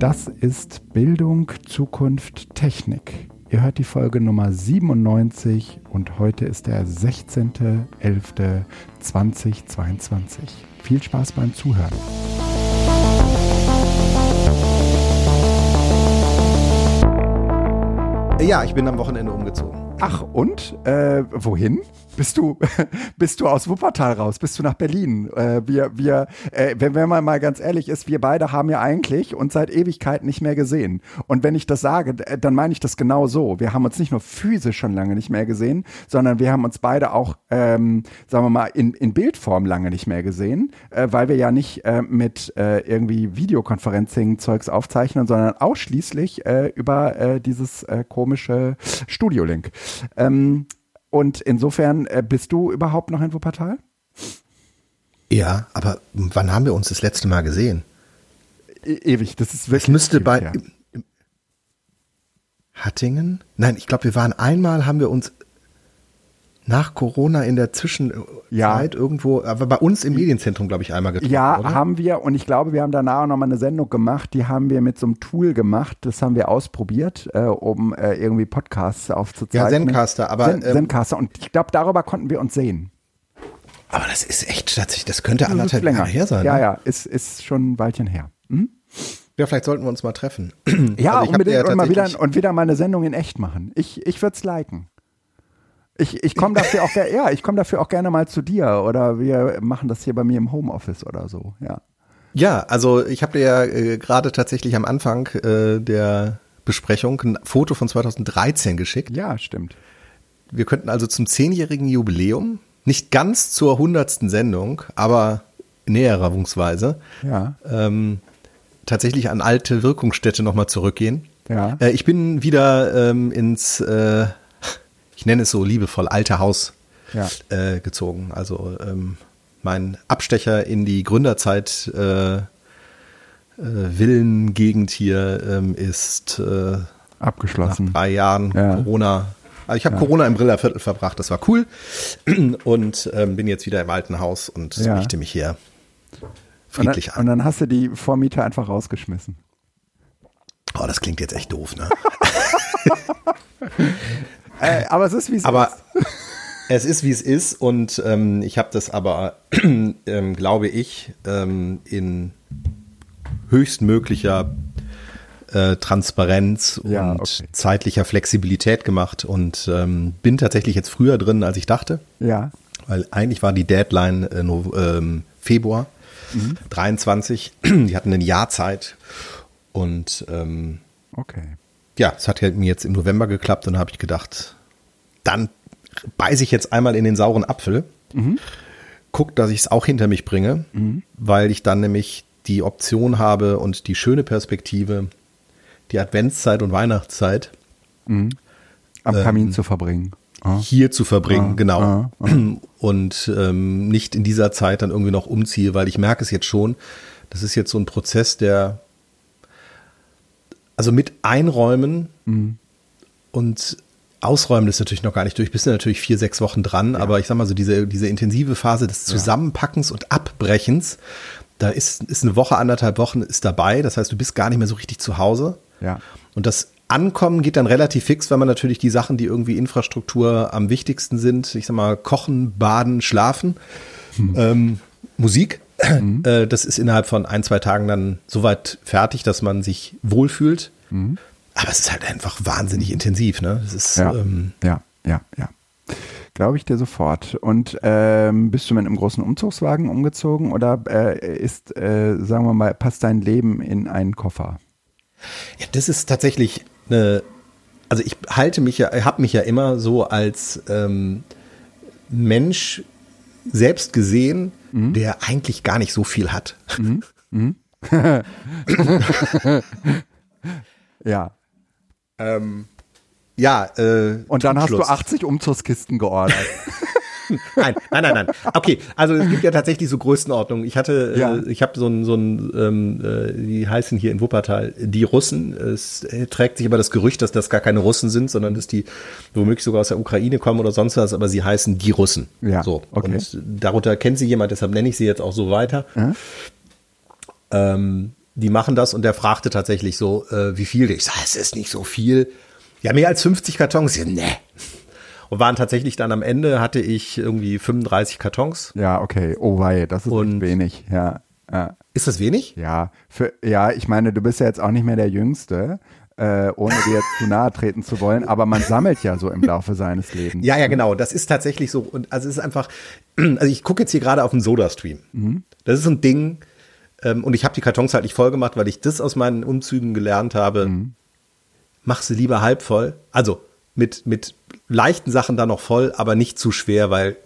Das ist Bildung, Zukunft, Technik. Ihr hört die Folge Nummer 97 und heute ist der 16.11.2022. Viel Spaß beim Zuhören. Ja, ich bin am Wochenende umgezogen. Ach, und? Äh, wohin? Bist du, bist du aus Wuppertal raus? Bist du nach Berlin? Äh, wir, wir, äh, wenn, wenn man mal ganz ehrlich ist, wir beide haben ja eigentlich uns seit Ewigkeit nicht mehr gesehen. Und wenn ich das sage, dann meine ich das genau so. Wir haben uns nicht nur physisch schon lange nicht mehr gesehen, sondern wir haben uns beide auch, ähm, sagen wir mal, in, in Bildform lange nicht mehr gesehen, äh, weil wir ja nicht äh, mit äh, irgendwie Videokonferencing-Zeugs aufzeichnen, sondern ausschließlich äh, über äh, dieses äh, komische Studio-Link. Ähm, und insofern äh, bist du überhaupt noch in Wuppertal? Ja, aber wann haben wir uns das letzte Mal gesehen? E ewig, das ist wirklich. Es müsste bei. Hattingen? Nein, ich glaube, wir waren einmal, haben wir uns nach Corona in der Zwischenzeit ja. irgendwo, aber bei uns im Medienzentrum, glaube ich, einmal getroffen. Ja, oder? haben wir und ich glaube, wir haben danach auch nochmal eine Sendung gemacht, die haben wir mit so einem Tool gemacht, das haben wir ausprobiert, äh, um äh, irgendwie Podcasts aufzuzeichnen. Ja, Zencaster, aber. Zen, ähm, Zencaster und ich glaube, darüber konnten wir uns sehen. Aber das ist echt tatsächlich, das könnte anderthalb Jahre her sein. Ja, ne? ja, ist, ist schon ein Weilchen her. Hm? Ja, vielleicht sollten wir uns mal treffen. Ja, also unbedingt ja und, mal wieder, und wieder mal eine Sendung in echt machen. Ich, ich würde es liken. Ich, ich komme dafür auch ja, ich komme dafür auch gerne mal zu dir oder wir machen das hier bei mir im Homeoffice oder so, ja. Ja, also ich habe dir ja äh, gerade tatsächlich am Anfang äh, der Besprechung ein Foto von 2013 geschickt. Ja, stimmt. Wir könnten also zum zehnjährigen Jubiläum, nicht ganz zur hundertsten Sendung, aber näherungsweise, ja. ähm, tatsächlich an alte Wirkungsstätte nochmal zurückgehen. Ja. Äh, ich bin wieder ähm, ins äh, ich nenne es so liebevoll, alte Haus ja. äh, gezogen. Also ähm, mein Abstecher in die Gründerzeit äh, äh, Villengegend hier ähm, ist äh, abgeschlossen. Nach drei Jahren ja. Corona. Also ich habe ja. Corona im Brillerviertel verbracht, das war cool. Und ähm, bin jetzt wieder im alten Haus und ja. richte mich hier friedlich und dann, an. Und dann hast du die Vormieter einfach rausgeschmissen. Oh, das klingt jetzt echt doof, ne? Äh, aber es ist, wie es aber ist. Es ist, wie es ist und ähm, ich habe das aber, ähm, glaube ich, ähm, in höchstmöglicher äh, Transparenz ja, und okay. zeitlicher Flexibilität gemacht und ähm, bin tatsächlich jetzt früher drin, als ich dachte. Ja. Weil eigentlich war die Deadline äh, no, ähm, Februar mhm. 23. Die hatten ein Jahr Zeit und ähm, okay ja, es hat mir jetzt im November geklappt und da habe ich gedacht, dann beiße ich jetzt einmal in den sauren Apfel, mhm. guck, dass ich es auch hinter mich bringe, mhm. weil ich dann nämlich die Option habe und die schöne Perspektive, die Adventszeit und Weihnachtszeit mhm. am ähm, Kamin zu verbringen. Ah. Hier zu verbringen, ah, genau. Ah, ah. und ähm, nicht in dieser Zeit dann irgendwie noch umziehe, weil ich merke es jetzt schon, das ist jetzt so ein Prozess, der also mit einräumen mhm. und ausräumen ist natürlich noch gar nicht durch. Bist du natürlich vier, sechs Wochen dran, ja. aber ich sag mal so diese, diese intensive Phase des Zusammenpackens ja. und Abbrechens, da ist, ist eine Woche, anderthalb Wochen ist dabei. Das heißt, du bist gar nicht mehr so richtig zu Hause. Ja. Und das Ankommen geht dann relativ fix, weil man natürlich die Sachen, die irgendwie Infrastruktur am wichtigsten sind, ich sag mal, kochen, baden, schlafen, hm. ähm, Musik, Mhm. Äh, das ist innerhalb von ein, zwei Tagen dann soweit fertig, dass man sich wohlfühlt. Mhm. Aber es ist halt einfach wahnsinnig intensiv, ne? Das ist, ja, ähm, ja, ja, ja. Glaube ich dir sofort. Und ähm, bist du mit einem großen Umzugswagen umgezogen oder äh, ist, äh, sagen wir mal, passt dein Leben in einen Koffer? Ja, das ist tatsächlich eine, also ich halte mich ja, habe mich ja immer so als ähm, Mensch selbst gesehen, mhm. der eigentlich gar nicht so viel hat. Mhm. Mhm. ja. Ähm, ja, äh, Und dann hast du 80 Umzugskisten geordert. nein, nein, nein, nein. Okay, also es gibt ja tatsächlich so Größenordnungen. Ich hatte, äh, ja. äh, ich habe so ein, so ein, ähm, äh, die heißen hier in Wuppertal die Russen. Es äh, trägt sich aber das Gerücht, dass das gar keine Russen sind, sondern dass die womöglich sogar aus der Ukraine kommen oder sonst was, aber sie heißen die Russen. Ja. So. Okay. Und darunter kennt sie jemand, deshalb nenne ich sie jetzt auch so weiter. Ja. Ähm, die machen das und der fragte tatsächlich so, äh, wie viel. Ich sage, es ist nicht so viel. Ja, mehr als 50 Kartons. Ja, ne. Und waren tatsächlich dann am Ende hatte ich irgendwie 35 Kartons. Ja, okay. Oh wei, das ist und wenig. Ja, ja. Ist das wenig? Ja, für, ja, ich meine, du bist ja jetzt auch nicht mehr der Jüngste. Äh, ohne dir jetzt zu nahe treten zu wollen, aber man sammelt ja so im Laufe seines Lebens. Ja, ja, genau. Das ist tatsächlich so. Und also es ist einfach, also ich gucke jetzt hier gerade auf den Soda-Stream. Mhm. Das ist so ein Ding, ähm, und ich habe die Kartons halt nicht voll gemacht, weil ich das aus meinen Umzügen gelernt habe. Mhm. Mach sie lieber halb voll. Also mit, mit leichten Sachen dann noch voll, aber nicht zu schwer, weil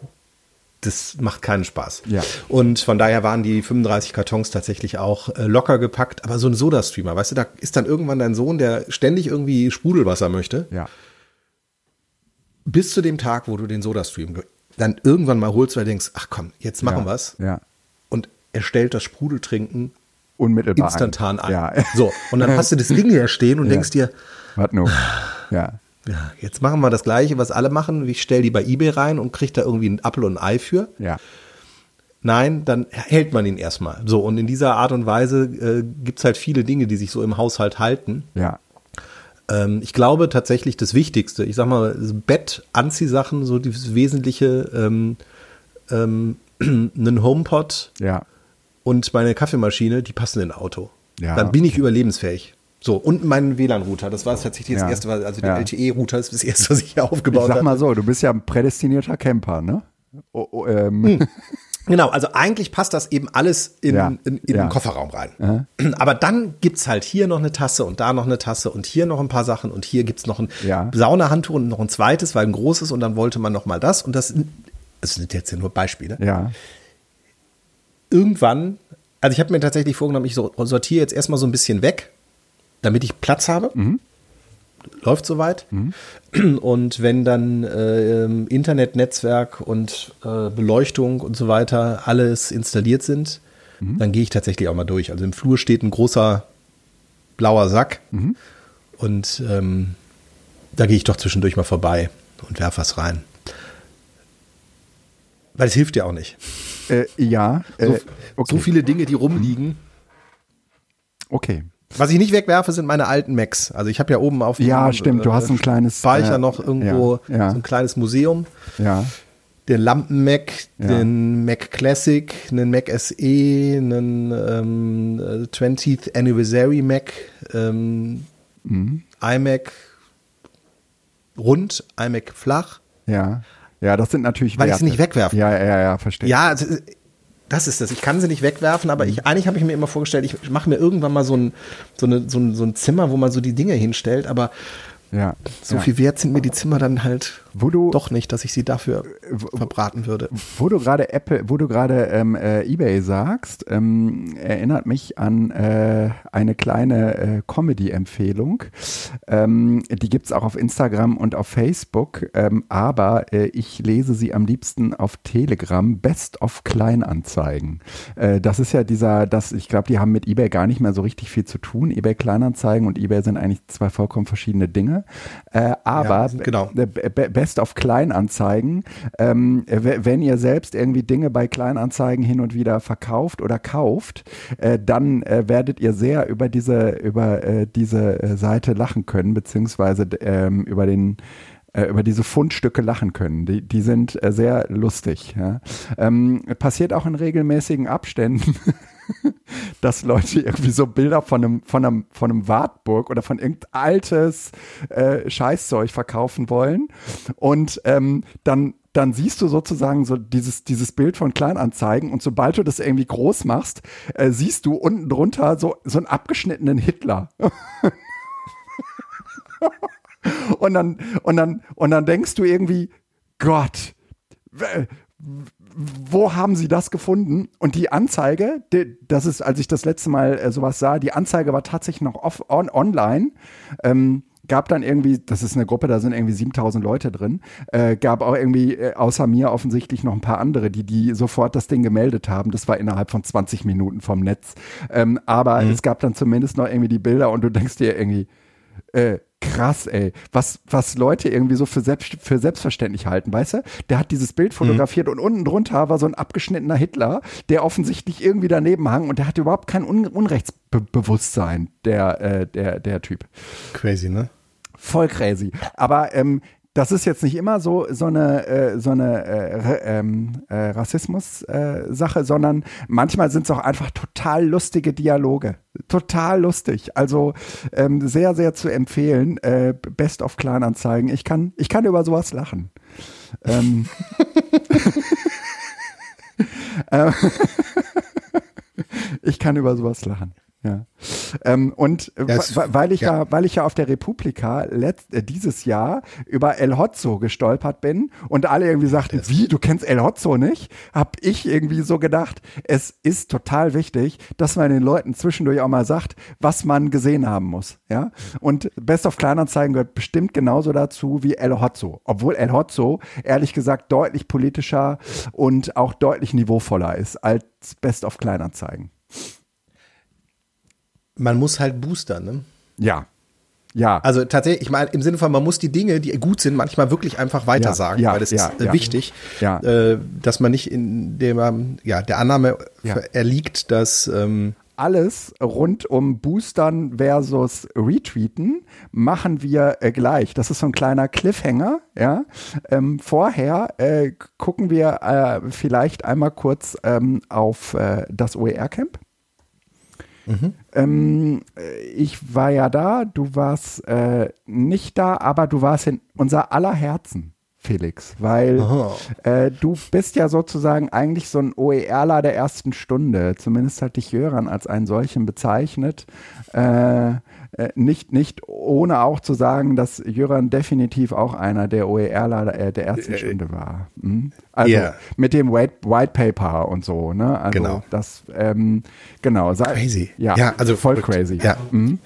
das macht keinen Spaß. Ja. Und von daher waren die 35 Kartons tatsächlich auch äh, locker gepackt. Aber so ein Soda-Streamer, weißt du, da ist dann irgendwann dein Sohn, der ständig irgendwie Sprudelwasser möchte. Ja. Bis zu dem Tag, wo du den Soda-Stream dann irgendwann mal holst, weil du denkst, ach komm, jetzt machen ja. wir's. Ja. Und er stellt das Sprudeltrinken unmittelbar instantan ein. ein. Ja. So, und dann hast du das Ding hier stehen und ja. denkst dir, was nun? Ja. Ja, jetzt machen wir das Gleiche, was alle machen. Ich stelle die bei eBay rein und kriege da irgendwie einen Apfel und ein Ei für. Ja. Nein, dann hält man ihn erstmal. So, und in dieser Art und Weise äh, gibt es halt viele Dinge, die sich so im Haushalt halten. Ja. Ähm, ich glaube tatsächlich das Wichtigste, ich sag mal, Bett, Anziehsachen, so das Wesentliche, ähm, ähm, einen HomePod ja. und meine Kaffeemaschine, die passen in ein Auto. Ja, dann bin ich überlebensfähig. So, und mein WLAN-Router, das war tatsächlich das Ja. erste, also der Ja. LTE-Router ist das erste, was ich hier aufgebaut Ich sag habe. mal so, du bist ja ein prädestinierter Camper, ne? Oh, oh, ähm, Genau, also eigentlich passt das eben alles in, Ja, in, in den Kofferraum rein. Aber dann gibt's halt hier noch eine Tasse und da noch eine Tasse und hier noch ein paar Sachen und hier gibt's noch ein Ja. Saunahandtuch und noch ein zweites, weil ein großes und dann wollte man noch mal das und das, das sind jetzt ja nur Beispiele. Ja, Irgendwann, also ich habe mir tatsächlich vorgenommen, ich so- sortiere jetzt erstmal so ein bisschen weg, damit ich Platz habe. Läuft soweit. Und wenn dann äh, Internetnetzwerk und äh, Beleuchtung und so weiter alles installiert sind, dann gehe ich tatsächlich auch mal durch. Also im Flur steht ein großer blauer Sack und ähm, da gehe ich doch zwischendurch mal vorbei und werfe was rein. Weil es hilft ja auch nicht. äh, ja, So, äh, okay. so viele Dinge, die rumliegen. okay. Was ich nicht wegwerfe, sind meine alten Macs. Also ich habe ja oben auf dem Ja, stimmt, du hast ein kleines, Speicher äh, noch irgendwo ja, ja. so ein kleines Museum. Ja, Den Lampen-Mac, Ja. den Mac Classic, einen Mac SE, einen ähm, äh, 20th Anniversary Mac, ähm, Mhm. iMac rund, iMac flach. ja. Ja, das sind natürlich Weil ich sie nicht wegwerfen. Ja, ja, ja, verstehe. Ja, also, das ist das. Ich kann sie nicht wegwerfen, aber ich, eigentlich habe ich mir immer vorgestellt, ich mache mir irgendwann mal so ein, so, eine, so, ein, so ein Zimmer, wo man so die Dinge hinstellt, aber ja. so ja. viel wert sind mir die Zimmer dann halt Wo du, doch nicht, dass ich sie dafür verbraten würde. Wo du gerade Apple, wo du gerade ähm, äh, eBay sagst, ähm, erinnert mich an äh, eine kleine äh, Comedy-Empfehlung. Ähm, die gibt's auch auf Instagram und auf Facebook, ähm, aber äh, ich lese sie am liebsten auf Telegram, Best of Kleinanzeigen. Äh, das ist ja dieser, das, ich glaube, die haben mit eBay gar nicht mehr so richtig viel zu tun. eBay Kleinanzeigen und eBay sind eigentlich zwei vollkommen verschiedene Dinge. Äh, aber sind- genau. äh, Be- Be- Best of Kleinanzeigen. Ähm, wenn ihr selbst irgendwie Dinge bei Kleinanzeigen hin und wieder verkauft oder kauft, äh, dann äh, werdet ihr sehr über diese über äh, diese äh, Seite lachen können, beziehungsweise ähm, über den äh, über diese Fundstücke lachen können. Die, die sind äh, sehr lustig. Ja. Ähm, passiert auch in regelmäßigen Abständen, dass Leute irgendwie so Bilder von einem, von einem, von einem Wartburg oder von irgendein altes äh, Scheißzeug verkaufen wollen. Und ähm, dann dann siehst du sozusagen so dieses, dieses Bild von Kleinanzeigen und sobald du das irgendwie groß machst, äh, siehst du unten drunter so, so einen abgeschnittenen Hitler. und dann, und dann, und dann denkst du irgendwie, Gott, wo haben sie das gefunden? Und die Anzeige, die, das ist, als ich das letzte Mal äh, sowas sah, die Anzeige war tatsächlich noch off, on, online. Ähm, gab dann irgendwie, das ist eine Gruppe, da sind irgendwie 7000 Leute drin, äh, gab auch irgendwie äh, außer mir offensichtlich noch ein paar andere, die die sofort das Ding gemeldet haben. Das war innerhalb von 20 Minuten vom Netz. Ähm, aber mhm. es gab dann zumindest noch irgendwie die Bilder und du denkst dir irgendwie, äh, krass, ey, was, was Leute irgendwie so für, selbst, für selbstverständlich halten, weißt du? Der hat dieses Bild fotografiert mhm. und unten drunter war so ein abgeschnittener Hitler, der offensichtlich irgendwie daneben hang und der hatte überhaupt kein Un Unrechtsbewusstsein, der, äh, der, der Typ. Crazy, ne? Voll crazy. Aber ähm, das ist jetzt nicht immer so so eine äh, so eine äh, ähm, äh, Rassismus-Sache, sondern manchmal sind es auch einfach total lustige Dialoge, total lustig. Also ähm, sehr sehr zu empfehlen. Äh, Best of Kleinanzeigen. Ich kann ich kann über sowas lachen. ähm, äh, ich kann über sowas lachen. Ja. Ähm, und yes. weil ich ja. ja. weil ich ja auf der Republika letzt, äh, dieses Jahr über El Hotzo gestolpert bin und alle irgendwie sagten, yes. wie, du kennst El Hotzo nicht? Hab ich irgendwie so gedacht, es ist total wichtig, dass man den Leuten zwischendurch auch mal sagt, was man gesehen haben muss. Ja. Und Best of Kleinanzeigen gehört bestimmt genauso dazu wie El Hotzo. Obwohl El Hotzo ehrlich gesagt deutlich politischer und auch deutlich niveauvoller ist als Best of Kleinanzeigen man muss halt boostern, ne? Ja. Ja. Also tatsächlich, ich meine, im Sinne von, man muss die Dinge, die gut sind, manchmal wirklich einfach weitersagen, ja, ja, weil das ja, ist äh, wichtig, äh, dass man nicht in dem, ja, der Annahme erliegt, dass ähm, alles rund um Boostern versus Retweeten machen wir äh, gleich. Das ist so ein kleiner Cliffhanger. Ja, ähm, vorher äh, gucken wir äh, vielleicht einmal kurz ähm, auf äh, das OER Camp. Mhm. Ähm, ich war ja da, du warst äh, nicht da, aber du warst in unser aller Herzen. Felix, weil äh, du bist ja sozusagen eigentlich so ein OERler der ersten Stunde. Zumindest hat dich Jöran als einen solchen bezeichnet. Äh, äh, nicht, nicht ohne auch zu sagen, dass Jöran definitiv auch einer der OERler äh, der ersten äh, Stunde war. Mhm. Also yeah. mit dem White, White Paper und so, ne? Also genau. Das, ähm, genau. Crazy. Ja, ja also voll crazy. Ja. Mhm.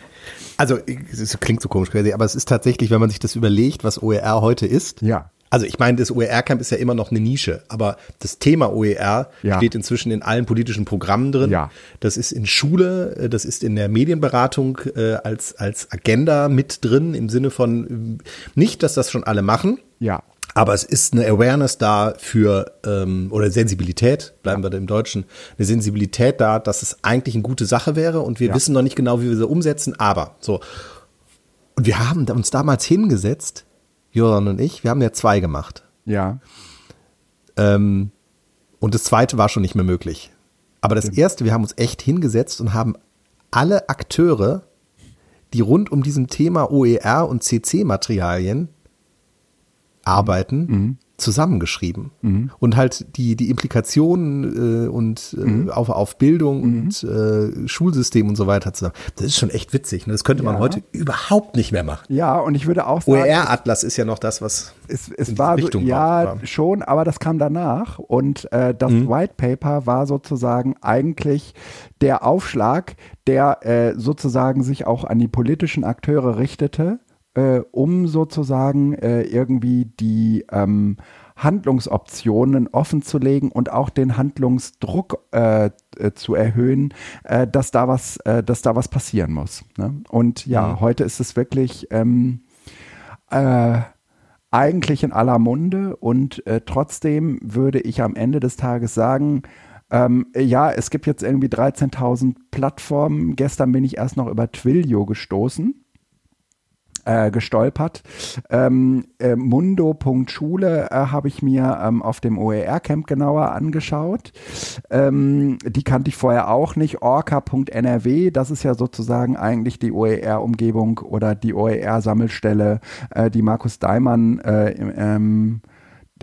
Also, es klingt so komisch crazy, aber es ist tatsächlich, wenn man sich das überlegt, was OER heute ist. Ja. Also ich meine, das OER-Camp ist ja immer noch eine Nische, aber das Thema OER ja. steht inzwischen in allen politischen Programmen drin. Ja. Das ist in Schule, äh, das ist in der Medienberatung äh, als, als Agenda mit drin, im Sinne von äh, nicht, dass das schon alle machen. Ja. Aber es ist eine Awareness da für, ähm, oder Sensibilität, bleiben wir da im Deutschen, eine Sensibilität da, dass es eigentlich eine gute Sache wäre und wir ja. wissen noch nicht genau, wie wir sie umsetzen, aber so. Und wir haben uns damals hingesetzt Joran und ich, wir haben ja zwei gemacht. Ja. Ähm, und das zweite war schon nicht mehr möglich. Aber das erste, wir haben uns echt hingesetzt und haben alle Akteure, die rund um diesem Thema OER und CC-Materialien arbeiten, mhm zusammengeschrieben mhm. und halt die die Implikationen äh, und äh, mhm. auf auf Bildung mhm. und äh, Schulsystem und so weiter zusammen. Das ist schon echt witzig. Ne? Das könnte man ja. heute überhaupt nicht mehr machen. Ja, und ich würde auch sagen, OER Atlas ist ja noch das, was es, es war so, ja war. schon, aber das kam danach und äh, das mhm. White Paper war sozusagen eigentlich der Aufschlag, der äh, sozusagen sich auch an die politischen Akteure richtete äh, um sozusagen äh, irgendwie die ähm, Handlungsoptionen offenzulegen und auch den Handlungsdruck äh, äh, zu erhöhen, äh, dass da was, äh, dass da was passieren muss. Ne? Und ja, mhm. heute ist es wirklich ähm, äh, eigentlich in aller Munde und trotzdem würde ich am Ende des Tages sagen, ähm, ja, es gibt jetzt irgendwie 13.000 Plattformen. Gestern bin ich erst noch über Twilio gestoßen äh, gestolpert. Ähm, äh, Mundo.schule äh, habe ich mir ähm, auf dem OER-Camp genauer angeschaut. Ähm, die kannte ich vorher auch nicht. Orca.nrw, das ist ja sozusagen eigentlich die OER-Umgebung oder die OER-Sammelstelle, äh, die Markus Daimann äh, ähm,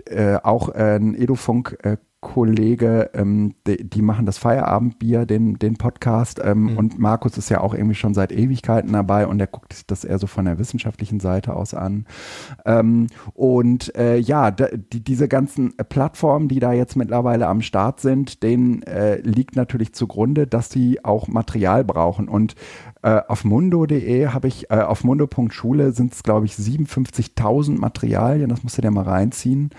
äh, auch äh, ein Edufunk Kollege, ähm, die, die, machen das Feierabendbier, den, den Podcast. Ähm, mhm. Und Markus ist ja auch irgendwie schon seit Ewigkeiten dabei und der guckt sich das eher so von der wissenschaftlichen Seite aus an. Ähm, und äh, ja, die, diese ganzen Plattformen, die da jetzt mittlerweile am Start sind, denen äh, liegt natürlich zugrunde, dass sie auch Material brauchen. Und äh, auf mundo.de habe ich, äh, auf mundo.schule sind es, glaube ich, 57.000 Materialien, das musst du dir mal reinziehen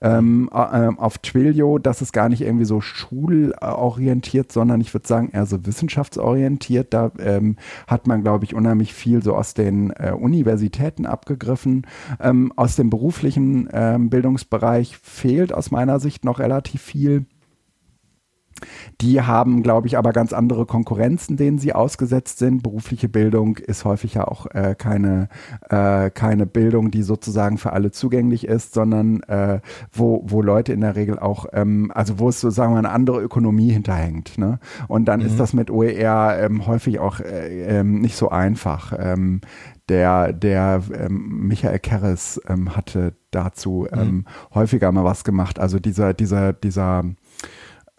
ähm, äh, auf Twilio, das ist gar nicht irgendwie so schulorientiert, sondern ich würde sagen eher so wissenschaftsorientiert. Da ähm, hat man, glaube ich, unheimlich viel so aus den äh, Universitäten abgegriffen. Ähm, aus dem beruflichen ähm, Bildungsbereich fehlt aus meiner Sicht noch relativ viel. Die haben, glaube ich, aber ganz andere Konkurrenzen, denen sie ausgesetzt sind. Berufliche Bildung ist häufig ja auch äh, keine, äh, keine Bildung, die sozusagen für alle zugänglich ist, sondern äh, wo, wo Leute in der Regel auch, ähm, also wo es so sagen wir eine andere Ökonomie hinterhängt. Ne? Und dann mhm. ist das mit OER ähm, häufig auch äh, ähm, nicht so einfach. Ähm, der, der ähm, Michael Kerres ähm, hatte dazu mhm. ähm, häufiger mal was gemacht. Also dieser, dieser, dieser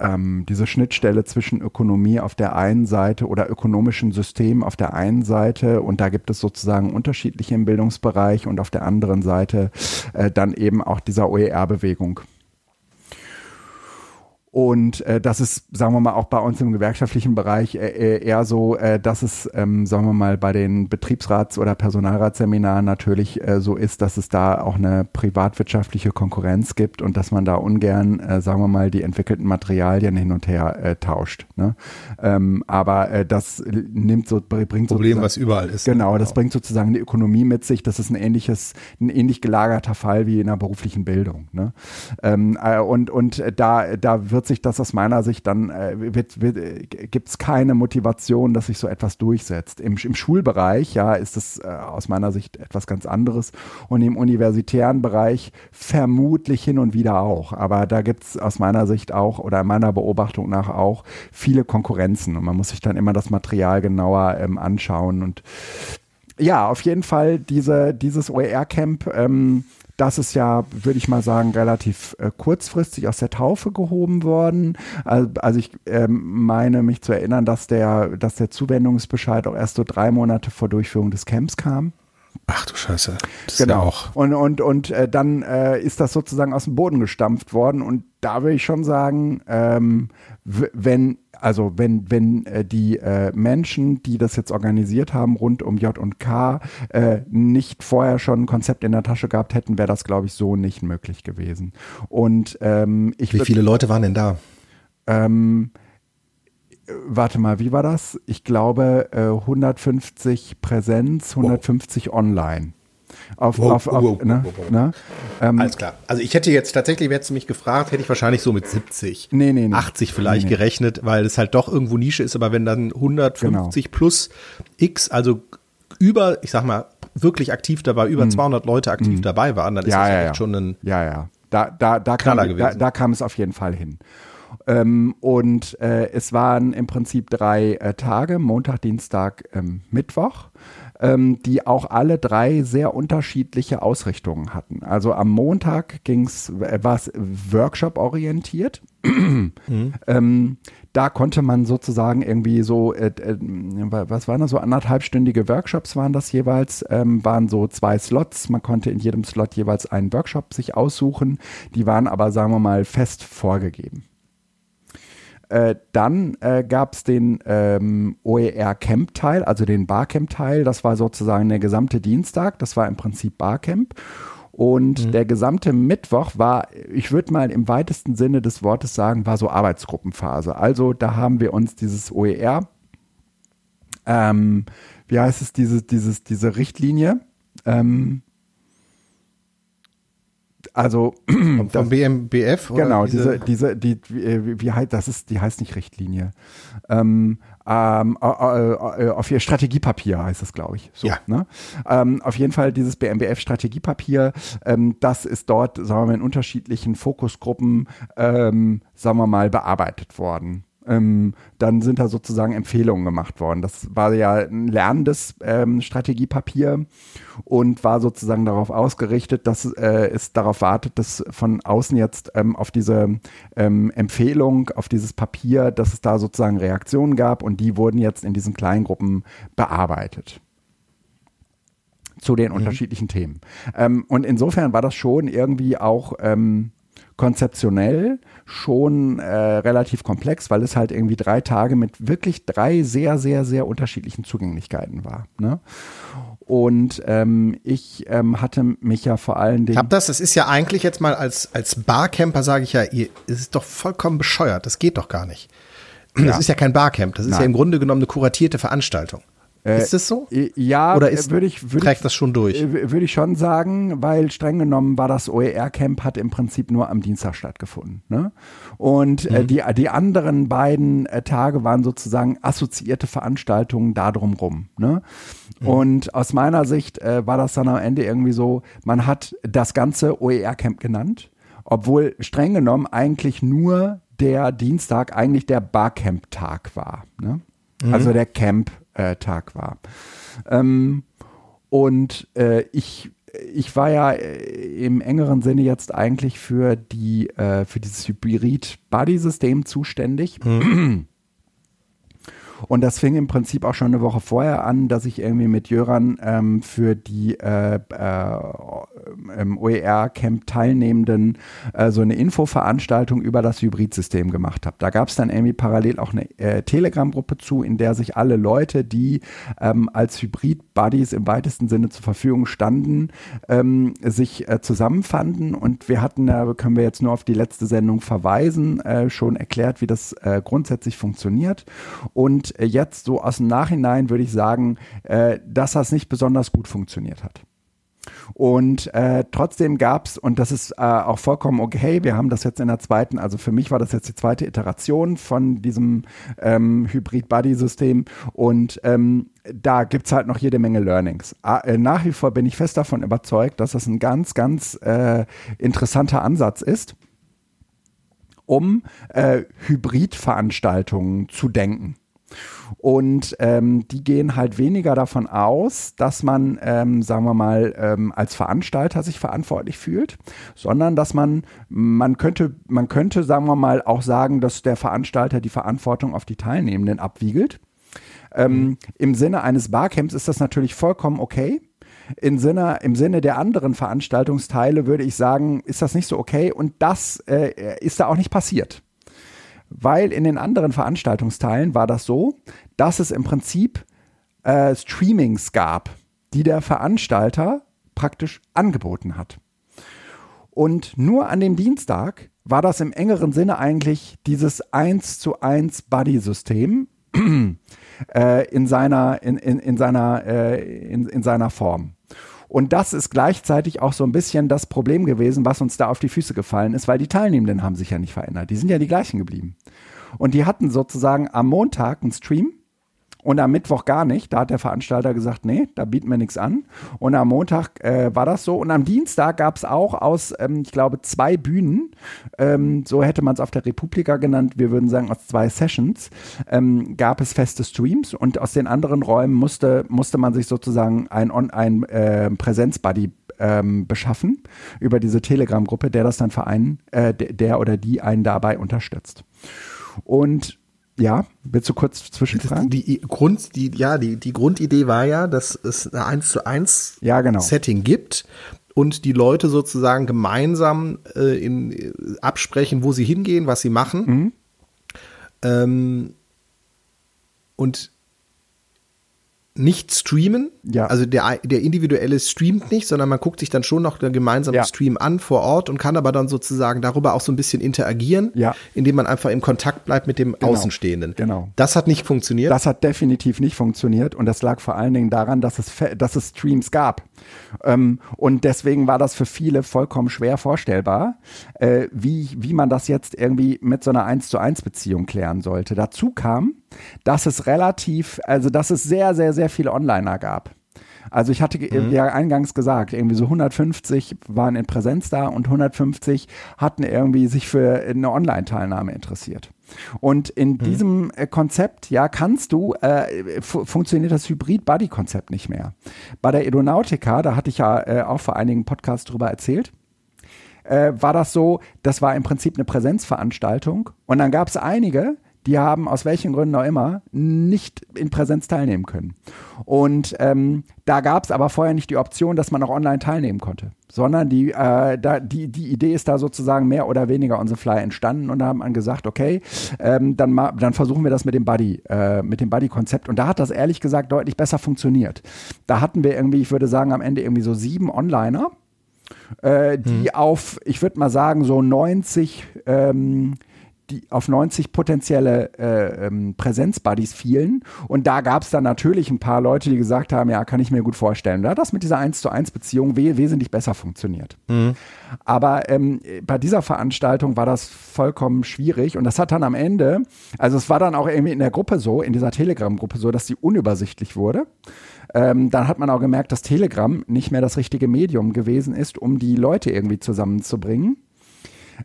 ähm, diese Schnittstelle zwischen Ökonomie auf der einen Seite oder ökonomischen System auf der einen Seite und da gibt es sozusagen unterschiedliche im Bildungsbereich und auf der anderen Seite äh, dann eben auch dieser OER-Bewegung. Und äh, das ist, sagen wir mal, auch bei uns im gewerkschaftlichen Bereich äh, äh, eher so, äh, dass es, ähm, sagen wir mal, bei den Betriebsrats- oder Personalratsseminaren natürlich äh, so ist, dass es da auch eine privatwirtschaftliche Konkurrenz gibt und dass man da ungern, äh, sagen wir mal, die entwickelten Materialien hin und her äh, tauscht. Ne? Ähm, aber äh, das nimmt so, bringt Problem, was überall ist. Ne? Genau, das bringt sozusagen die Ökonomie mit sich. Das ist ein ähnliches, ein ähnlich gelagerter Fall wie in der beruflichen Bildung. Ne? Ähm, äh, und und da, da wird wird sich das aus meiner Sicht dann, äh, wird, wird, äh, gibt es keine Motivation, dass sich so etwas durchsetzt. Im, im Schulbereich, ja, ist es äh, aus meiner Sicht etwas ganz anderes und im universitären Bereich vermutlich hin und wieder auch. Aber da gibt es aus meiner Sicht auch oder meiner Beobachtung nach auch viele Konkurrenzen und man muss sich dann immer das Material genauer ähm, anschauen und ja, auf jeden Fall diese, dieses OER-Camp ähm, das ist ja, würde ich mal sagen, relativ äh, kurzfristig aus der Taufe gehoben worden. Also, also ich ähm, meine mich zu erinnern, dass der, dass der Zuwendungsbescheid auch erst so drei Monate vor Durchführung des Camps kam. Ach du Scheiße. Das genau. Ja auch. Und, und, und äh, dann äh, ist das sozusagen aus dem Boden gestampft worden. Und da würde ich schon sagen, ähm, wenn also wenn, wenn äh, die äh, Menschen, die das jetzt organisiert haben rund um J und K, äh, nicht vorher schon ein Konzept in der Tasche gehabt hätten, wäre das, glaube ich, so nicht möglich gewesen. Und ähm, ich Wie viele Leute waren denn da? Ähm, warte mal, wie war das? Ich glaube äh, 150 Präsenz, 150 oh. online. Auf, wow, auf, auf, wow, ne, wow, ne? Ähm, Alles klar. Also ich hätte jetzt tatsächlich, hättest du mich gefragt, hätte ich wahrscheinlich so mit 70, nee, nee, nee. 80 vielleicht gerechnet, weil es halt doch irgendwo Nische ist, aber wenn dann 150 genau. plus X, also über, ich sag mal, wirklich aktiv dabei, über hm. 200 Leute aktiv hm. dabei waren, dann ist ja, das ja, ja. schon ein Ja, ja. Da, da, da, kam, da, da kam es auf jeden Fall hin. Ähm, und äh, es waren im Prinzip drei äh, Tage, Montag, Dienstag, ähm, Mittwoch ähm, die auch alle drei sehr unterschiedliche Ausrichtungen hatten. Also am Montag ging's, äh, war es Workshop-orientiert. Mhm. ähm, da konnte man sozusagen irgendwie so, äh, äh, was waren das, so anderthalbstündige Workshops waren das jeweils, ähm, waren so zwei Slots. Man konnte in jedem Slot jeweils einen Workshop sich aussuchen. Die waren aber, sagen wir mal, fest vorgegeben. Äh, dann äh, gab es den ähm, OER-Camp-Teil, also den Barcamp-Teil. Das war sozusagen der gesamte Dienstag. Das war im Prinzip Barcamp. Und mhm. der gesamte Mittwoch war, ich würde mal im weitesten Sinne des Wortes sagen, war so Arbeitsgruppenphase. Also da haben wir uns dieses OER, ähm, wie heißt es, diese, dieses, diese Richtlinie, ähm, also vom, vom BMBF genau diese diese die wie, wie heißt das ist die heißt nicht Richtlinie ähm, ähm, äh, äh, auf ihr Strategiepapier heißt es glaube ich so ja. ne? ähm, auf jeden Fall dieses BMBF Strategiepapier ähm, das ist dort sagen wir mal in unterschiedlichen Fokusgruppen ähm, sagen wir mal bearbeitet worden ähm, dann sind da sozusagen Empfehlungen gemacht worden. Das war ja ein lernendes ähm, Strategiepapier und war sozusagen darauf ausgerichtet, dass äh, es darauf wartet, dass von außen jetzt ähm, auf diese ähm, Empfehlung, auf dieses Papier, dass es da sozusagen Reaktionen gab und die wurden jetzt in diesen Kleingruppen bearbeitet zu den mhm. unterschiedlichen Themen. Ähm, und insofern war das schon irgendwie auch ähm, konzeptionell schon äh, relativ komplex, weil es halt irgendwie drei Tage mit wirklich drei sehr, sehr, sehr unterschiedlichen Zugänglichkeiten war. Ne? Und ähm, ich ähm, hatte mich ja vor allen Dingen. Ich hab das, das ist ja eigentlich jetzt mal als, als Barcamper, sage ich ja, ihr, es ist doch vollkommen bescheuert, das geht doch gar nicht. Das ja. ist ja kein Barcamp, das ist Nein. ja im Grunde genommen eine kuratierte Veranstaltung. Äh, ist das so? Ja, oder ist, würde ich, würd trägt das schon durch? Äh, würde ich schon sagen, weil streng genommen war das OER-Camp hat im Prinzip nur am Dienstag stattgefunden. Ne? Und äh, mhm. äh, die, die anderen beiden äh, Tage waren sozusagen assoziierte Veranstaltungen da drumrum. Ne? Mhm. Und aus meiner Sicht äh, war das dann am Ende irgendwie so, man hat das ganze OER-Camp genannt, obwohl streng genommen eigentlich nur der Dienstag eigentlich der Barcamp-Tag war. Ne? Mhm. Also der Camp äh, Tag war. Ähm, und äh, ich ich war ja äh, im engeren Sinne jetzt eigentlich für die äh, für dieses Hybrid-Buddy-System zuständig. Mhm. Und das fing im Prinzip auch schon eine Woche vorher an, dass ich irgendwie mit Jöran ähm, für die äh, äh, OER-Camp Teilnehmenden äh, so eine Infoveranstaltung über das Hybridsystem gemacht habe. Da gab es dann irgendwie parallel auch eine äh, Telegram-Gruppe zu, in der sich alle Leute, die ähm, als Hybrid-Buddies im weitesten Sinne zur Verfügung standen, ähm, sich äh, zusammenfanden. Und wir hatten, da können wir jetzt nur auf die letzte Sendung verweisen, äh, schon erklärt, wie das grundsätzlich funktioniert. Und äh, jetzt so aus dem Nachhinein würde ich sagen, äh, dass das nicht besonders gut funktioniert hat. Und äh, trotzdem gab es, und das ist äh, auch vollkommen okay, wir haben das jetzt in der zweiten, also für mich war das jetzt die zweite Iteration von diesem ähm, Hybrid-Buddy-System und ähm, da gibt es halt noch jede Menge Learnings. Äh, nach wie vor bin ich fest davon überzeugt, dass das ein ganz, ganz äh, interessanter Ansatz ist um äh, Hybridveranstaltungen zu denken. Und ähm, die gehen halt weniger davon aus, dass man, ähm, sagen wir mal, ähm, als Veranstalter sich verantwortlich fühlt, sondern dass man, man könnte, man könnte, sagen wir mal, auch sagen, dass der Veranstalter die Verantwortung auf die Teilnehmenden abwiegelt. Ähm, mhm. Im Sinne eines Barcamps ist das natürlich vollkommen okay. In Sinne, Im Sinne der anderen Veranstaltungsteile würde ich sagen, ist das nicht so okay und das äh, ist da auch nicht passiert weil in den anderen Veranstaltungsteilen war das so, dass es im Prinzip äh, Streamings gab, die der Veranstalter praktisch angeboten hat. Und nur an dem Dienstag war das im engeren Sinne eigentlich dieses 1 zu 1 Buddy-System äh, in seiner, in, in, in, seiner, äh, in, in seiner Form. Und das ist gleichzeitig auch so ein bisschen das Problem gewesen, was uns da auf die Füße gefallen ist, weil die Teilnehmenden haben sich ja nicht verändert. Die sind ja die gleichen geblieben. Und die hatten sozusagen am Montag einen Stream und am Mittwoch gar nicht. Da hat der Veranstalter gesagt, nee, da bieten wir nichts an. Und am Montag äh, war das so. Und am Dienstag gab es auch aus, ähm, ich glaube, zwei Bühnen, ähm, so hätte man es auf der Republika genannt, wir würden sagen aus zwei Sessions, ähm, gab es feste Streams. Und aus den anderen Räumen musste, musste man sich sozusagen ein, ein äh, Präsenzbuddy ähm, beschaffen über diese Telegram-Gruppe, der das dann vereinen, äh, der oder die einen dabei unterstützt. Und ja, willst du kurz zwischenfragen? Die Grund, die, ja, die, die Grundidee war ja, dass es eine 1 zu 1 ja, genau. Setting gibt und die Leute sozusagen gemeinsam äh, in, äh, absprechen, wo sie hingehen, was sie machen. Mhm. Ähm, und nicht streamen. Ja. Also der, der individuelle streamt nicht, sondern man guckt sich dann schon noch den gemeinsamen ja. Stream an vor Ort und kann aber dann sozusagen darüber auch so ein bisschen interagieren, ja. indem man einfach im Kontakt bleibt mit dem genau. Außenstehenden. Genau. Das hat nicht funktioniert. Das hat definitiv nicht funktioniert und das lag vor allen Dingen daran, dass es, dass es Streams gab. Ähm, und deswegen war das für viele vollkommen schwer vorstellbar, äh, wie, wie man das jetzt irgendwie mit so einer 1 zu 1 Beziehung klären sollte. Dazu kam, dass es relativ, also dass es sehr, sehr, sehr viele Onliner gab. Also ich hatte mhm. ja eingangs gesagt, irgendwie so 150 waren in Präsenz da und 150 hatten irgendwie sich für eine Online-Teilnahme interessiert. Und in mhm. diesem äh, Konzept, ja, kannst du, äh, funktioniert das Hybrid-Buddy-Konzept nicht mehr. Bei der Edonautica, da hatte ich ja äh, auch vor einigen Podcasts drüber erzählt, äh, war das so, das war im Prinzip eine Präsenzveranstaltung. Und dann gab es einige, die haben aus welchen Gründen auch immer nicht in Präsenz teilnehmen können. Und ähm, da gab es aber vorher nicht die Option, dass man auch online teilnehmen konnte, sondern die, äh, da, die, die Idee ist da sozusagen mehr oder weniger on the fly entstanden und da haben man gesagt, okay, ähm, dann, ma, dann versuchen wir das mit dem Buddy, äh, mit dem Buddy-Konzept und da hat das ehrlich gesagt deutlich besser funktioniert. Da hatten wir irgendwie, ich würde sagen, am Ende irgendwie so sieben Onliner, äh, die hm. auf, ich würde mal sagen, so 90 ähm, die auf 90 potenzielle äh, ähm, Präsenzbuddies fielen. Und da gab es dann natürlich ein paar Leute, die gesagt haben, ja, kann ich mir gut vorstellen. Da hat das mit dieser 1 zu 1 Beziehung we wesentlich besser funktioniert. Mhm. Aber ähm, bei dieser Veranstaltung war das vollkommen schwierig. Und das hat dann am Ende, also es war dann auch irgendwie in der Gruppe so, in dieser Telegram-Gruppe so, dass sie unübersichtlich wurde. Ähm, dann hat man auch gemerkt, dass Telegram nicht mehr das richtige Medium gewesen ist, um die Leute irgendwie zusammenzubringen.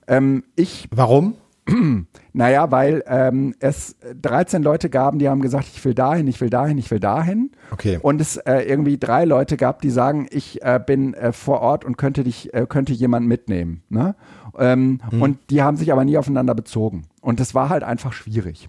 Ähm, ich Warum? naja, weil ähm, es 13 Leute gaben, die haben gesagt, ich will dahin, ich will dahin, ich will dahin. Okay. Und es äh, irgendwie drei Leute gab, die sagen, ich äh, bin äh, vor Ort und könnte dich, äh, könnte jemand mitnehmen. Ne? Ähm, hm. Und die haben sich aber nie aufeinander bezogen. Und das war halt einfach schwierig.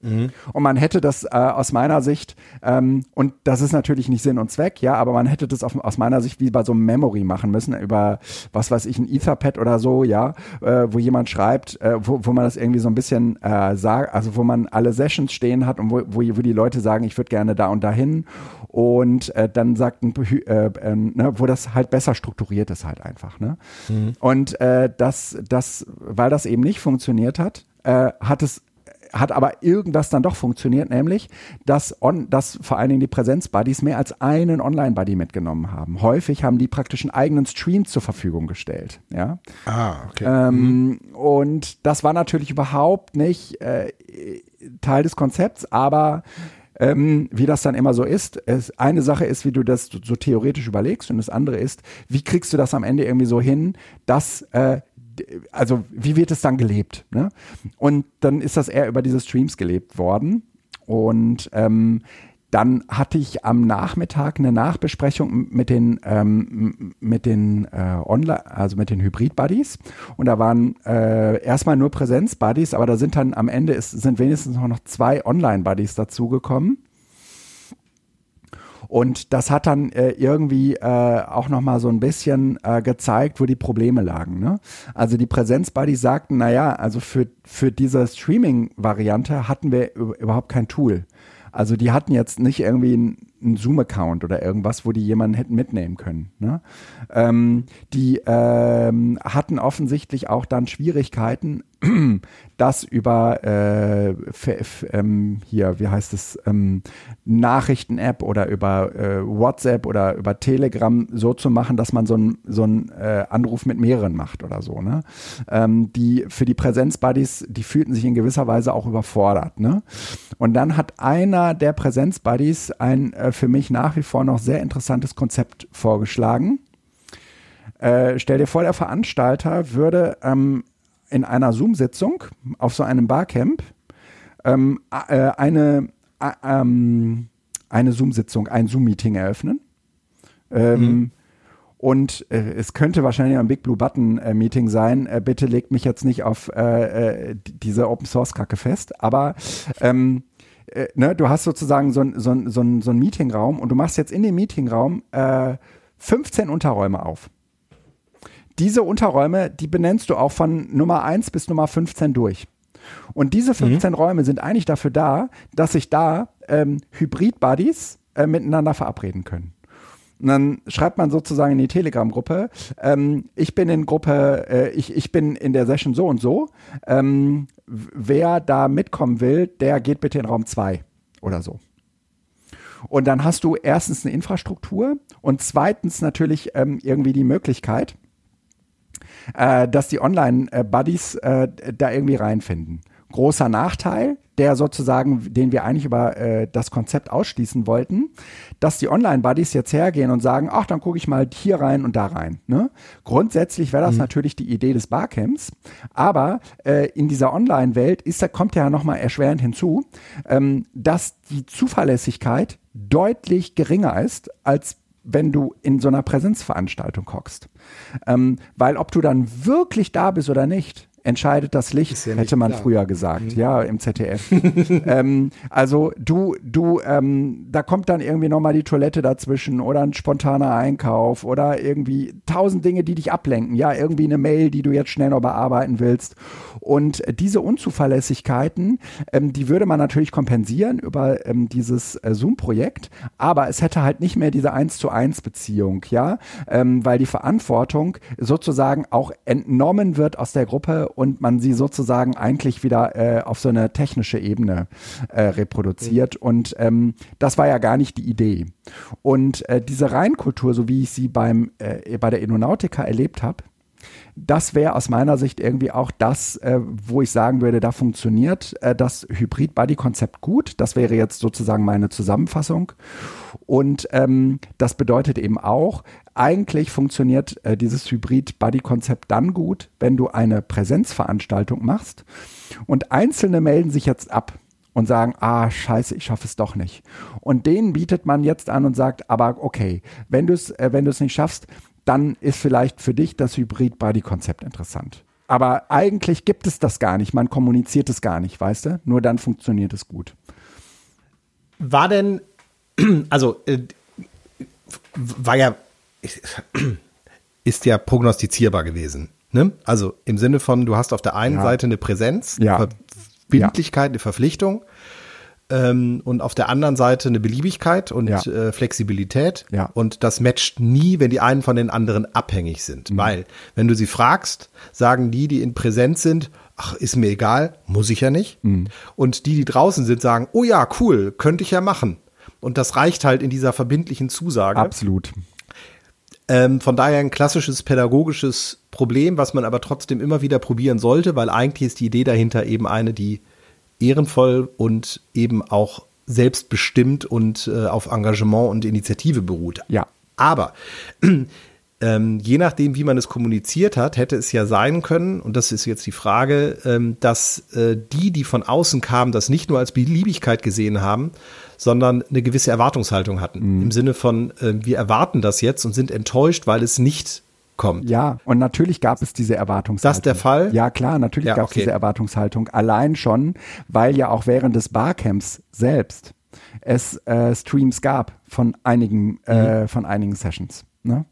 Mhm. Und man hätte das äh, aus meiner Sicht, ähm, und das ist natürlich nicht Sinn und Zweck, ja, aber man hätte das auf, aus meiner Sicht wie bei so einem Memory machen müssen, über was weiß ich, ein Etherpad oder so, ja, äh, wo jemand schreibt, äh, wo, wo man das irgendwie so ein bisschen äh, sagt, also wo man alle Sessions stehen hat und wo, wo, wo die Leute sagen, ich würde gerne da und dahin und äh, dann sagt ein, äh, äh, ne, wo das halt besser strukturiert ist halt einfach, ne? Mhm. Und das, das, weil das eben nicht funktioniert hat, hat es hat aber irgendwas dann doch funktioniert, nämlich, dass, on, dass vor allen Dingen die Präsenz-Buddies mehr als einen Online-Buddy mitgenommen haben. Häufig haben die praktisch einen eigenen Stream zur Verfügung gestellt. Ja? Ah, okay. Ähm, mhm. Und das war natürlich überhaupt nicht äh, Teil des Konzepts, aber ähm, wie das dann immer so ist. Es, eine Sache ist, wie du das so, so, theoretisch überlegst und das andere ist, wie kriegst du das am Ende irgendwie so hin, dass äh, also wie wird es dann gelebt? Ne? Und dann ist das eher über diese Streams gelebt worden. Und ähm, dann hatte ich am Nachmittag eine Nachbesprechung mit den ähm, mit den äh, Online, also mit den Hybrid-Buddies. Und da waren äh, erstmal nur Präsenz-Buddies, aber da sind dann am Ende ist, sind wenigstens noch zwei Online-Buddies dazugekommen. Und das hat dann äh, irgendwie äh, auch nochmal so ein bisschen äh, gezeigt, wo die Probleme lagen. Ne? Also die Präsenz-Buddies sagten, naja, also für, für diese Streaming-Variante hatten wir überhaupt kein Tool. Also die hatten jetzt nicht irgendwie ein, einen Zoom-Account oder irgendwas, wo die jemanden hätten mitnehmen können. Ne? Ähm, die ähm, hatten offensichtlich auch dann Schwierigkeiten, das über äh, ähm, hier, wie heißt es, ähm, Nachrichten-App oder über äh, WhatsApp oder über Telegram so zu machen, dass man so einen so äh, Anruf mit mehreren macht oder so. Ne? Ähm, die für die Präsenz-Buddies, die fühlten sich in gewisser Weise auch überfordert. Ne? Und dann hat einer der Präsenz-Buddies ein äh, für mich nach wie vor noch sehr interessantes Konzept vorgeschlagen. Äh, stell dir vor, der Veranstalter würde ähm, in einer Zoom-Sitzung auf so einem Barcamp ähm, äh, eine, äh, ähm, eine Zoom-Sitzung, ein Zoom-Meeting eröffnen. Ähm, mhm. Und äh, es könnte wahrscheinlich ein Big Blue Button äh, Meeting sein. Äh, bitte legt mich jetzt nicht auf äh, äh, diese Open Source Kacke fest. Aber ähm, äh, ne, du hast sozusagen so ein, so so ein Meetingraum und du machst jetzt in dem Meetingraum 15 Unterräume auf diese Unterräume, die benennst du auch von Nummer 1 bis Nummer 15 durch. Und diese 15 mhm. Räume sind eigentlich dafür da, dass sich da ähm, Hybrid-Buddies äh, miteinander verabreden können. Und dann schreibt man sozusagen in die Telegram-Gruppe, ähm, ich bin in Gruppe, äh, ich, ich bin in der Session so und so. Ähm, wer da mitkommen will, der geht bitte in Raum 2 oder so. Und dann hast du erstens eine Infrastruktur und zweitens natürlich ähm, irgendwie die Möglichkeit, äh, dass die Online-Buddies äh, da irgendwie reinfinden. Großer Nachteil, der sozusagen, den wir eigentlich über äh, das Konzept ausschließen wollten, dass die Online-Buddies jetzt hergehen und sagen, ach, dann gucke ich mal hier rein und da rein. Ne? Grundsätzlich wäre das mhm. natürlich die Idee des Barcamps, aber äh, in dieser Online-Welt ist, da kommt ja nochmal erschwerend hinzu, ähm, dass die Zuverlässigkeit deutlich geringer ist, als wenn du in so einer Präsenzveranstaltung hockst. Ähm, weil ob du dann wirklich da bist oder nicht, entscheidet das Licht, ja hätte man klar. früher gesagt, mhm. ja, im ZDF. ähm, also du, du, ähm, da kommt dann irgendwie nochmal die Toilette dazwischen oder ein spontaner Einkauf oder irgendwie tausend Dinge, die dich ablenken, ja, irgendwie eine Mail, die du jetzt schnell noch bearbeiten willst. Und diese Unzuverlässigkeiten, ähm, die würde man natürlich kompensieren über ähm, dieses äh, Zoom-Projekt, aber es hätte halt nicht mehr diese eins zu eins Beziehung, ja, ähm, weil die Verantwortung sozusagen auch entnommen wird aus der Gruppe und man sie sozusagen eigentlich wieder äh, auf so eine technische Ebene äh, reproduziert. Mhm. Und ähm, das war ja gar nicht die Idee. Und äh, diese Reinkultur, so wie ich sie beim, äh, bei der Inonautica erlebt habe, das wäre aus meiner Sicht irgendwie auch das, äh, wo ich sagen würde, da funktioniert äh, das Hybrid-Buddy-Konzept gut. Das wäre jetzt sozusagen meine Zusammenfassung. Und ähm, das bedeutet eben auch, eigentlich funktioniert äh, dieses Hybrid-Buddy-Konzept dann gut, wenn du eine Präsenzveranstaltung machst und Einzelne melden sich jetzt ab und sagen, ah, scheiße, ich schaffe es doch nicht. Und denen bietet man jetzt an und sagt, aber okay, wenn du es äh, wenn du es nicht schaffst, dann ist vielleicht für dich das Hybrid-Body-Konzept interessant. Aber eigentlich gibt es das gar nicht. Man kommuniziert es gar nicht, weißt du? Nur dann funktioniert es gut. War denn, also, äh, war ja, ist ja prognostizierbar gewesen. Ne? Also im Sinne von, du hast auf der einen ja. Seite eine Präsenz, ja. Verbindlichkeit, eine Verpflichtung ähm, und auf der anderen Seite eine Beliebigkeit und ja. äh, Flexibilität. Ja. Und das matcht nie, wenn die einen von den anderen abhängig sind. Mhm. Weil, wenn du sie fragst, sagen die, die in Präsenz sind, ach, ist mir egal, muss ich ja nicht. Mhm. Und die, die draußen sind, sagen, oh ja, cool, könnte ich ja machen. Und das reicht halt in dieser verbindlichen Zusage. Absolut. Ähm, von daher ein klassisches pädagogisches Problem, was man aber trotzdem immer wieder probieren sollte, weil eigentlich ist die Idee dahinter eben eine, die ehrenvoll und eben auch selbstbestimmt und äh, auf Engagement und Initiative beruht. Ja. Aber ähm, je nachdem, wie man es kommuniziert hat, hätte es ja sein können, und das ist jetzt die Frage, ähm, dass äh, die, die von außen kamen, das nicht nur als Beliebigkeit gesehen haben, sondern eine gewisse Erwartungshaltung hatten. Mhm. Im Sinne von, äh, wir erwarten das jetzt und sind enttäuscht, weil es nicht kommt. Ja, und natürlich gab es diese Erwartungshaltung. Das der Fall? Ja, klar, natürlich ja, gab es okay. diese Erwartungshaltung. Allein schon, weil ja auch während des Barcamps selbst es äh, Streams gab von einigen, äh, mhm. von einigen Sessions. Ne?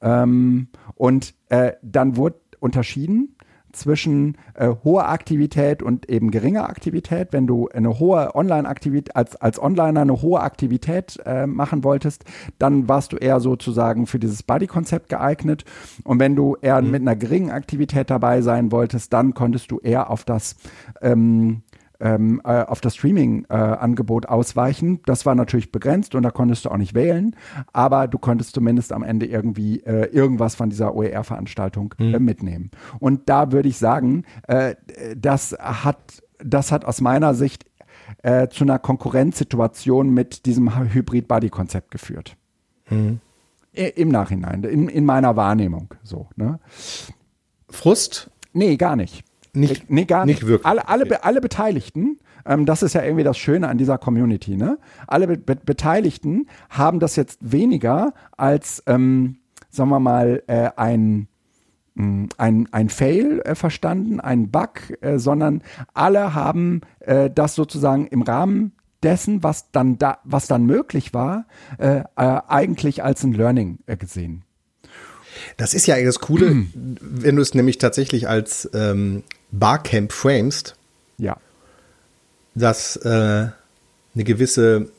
Ähm, und äh, dann wurde unterschieden zwischen äh, hoher Aktivität und eben geringer Aktivität. Wenn du eine hohe Online-Aktivität, als, als Onliner eine hohe Aktivität äh, machen wolltest, dann warst du eher sozusagen für dieses Buddy-Konzept geeignet. Und wenn du eher mhm. mit einer geringen Aktivität dabei sein wolltest, dann konntest du eher auf das ähm, ähm, äh, auf das Streaming-Angebot äh, ausweichen. Das war natürlich begrenzt und da konntest du auch nicht wählen, aber du konntest zumindest am Ende irgendwie äh, irgendwas von dieser OER-Veranstaltung mhm. mitnehmen. Und da würde ich sagen, äh, das hat, das hat aus meiner Sicht äh, zu einer Konkurrenzsituation mit diesem Hybrid-Buddy-Konzept geführt. Mhm. Im Nachhinein, in, in meiner Wahrnehmung so. Ne? Frust? Nee, gar nicht. Nicht, nee, gar nicht. nicht wirklich. Alle, alle, alle Beteiligten, ähm, das ist ja irgendwie das Schöne an dieser Community, ne? Alle Be Be Beteiligten haben das jetzt weniger als, ähm, sagen wir mal, äh, ein, mm, ein, ein Fail äh, verstanden, ein Bug, äh, sondern alle haben äh, das sozusagen im Rahmen dessen, was dann da, was dann möglich war, äh, äh, eigentlich als ein Learning gesehen. Das ist ja das Coole, wenn du es nämlich tatsächlich als ähm, Barcamp framest, ja. dass äh, eine gewisse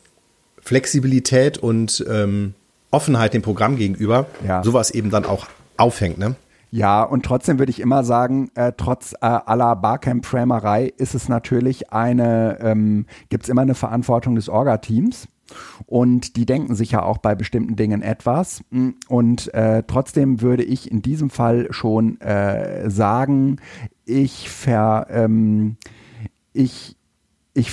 Flexibilität und ähm, Offenheit dem Programm gegenüber ja. sowas eben dann auch aufhängt, ne? Ja, und trotzdem würde ich immer sagen, äh, trotz äh, aller Barcamp-Framerei ist es natürlich eine, ähm, gibt es immer eine Verantwortung des Orga-Teams. Und die denken sich ja auch bei bestimmten Dingen etwas. Und äh, trotzdem würde ich in diesem Fall schon äh, sagen, ich ver, ähm, ich ich,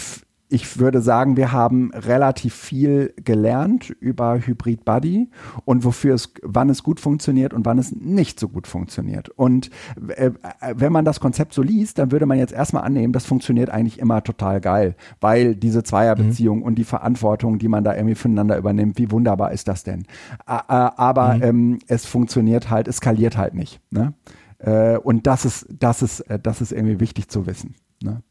ich würde sagen, wir haben relativ viel gelernt über Hybrid Buddy und wofür es, wann es gut funktioniert und wann es nicht so gut funktioniert. Und äh, wenn man das Konzept so liest, dann würde man jetzt erstmal annehmen, das funktioniert eigentlich immer total geil, weil diese Zweierbeziehung mhm. und die Verantwortung, die man da irgendwie füreinander übernimmt, wie wunderbar ist das denn? aber mhm. ähm, es funktioniert halt, es skaliert halt nicht. Ne? Äh, und das ist, das ist, äh, das ist irgendwie wichtig zu wissen. Ne?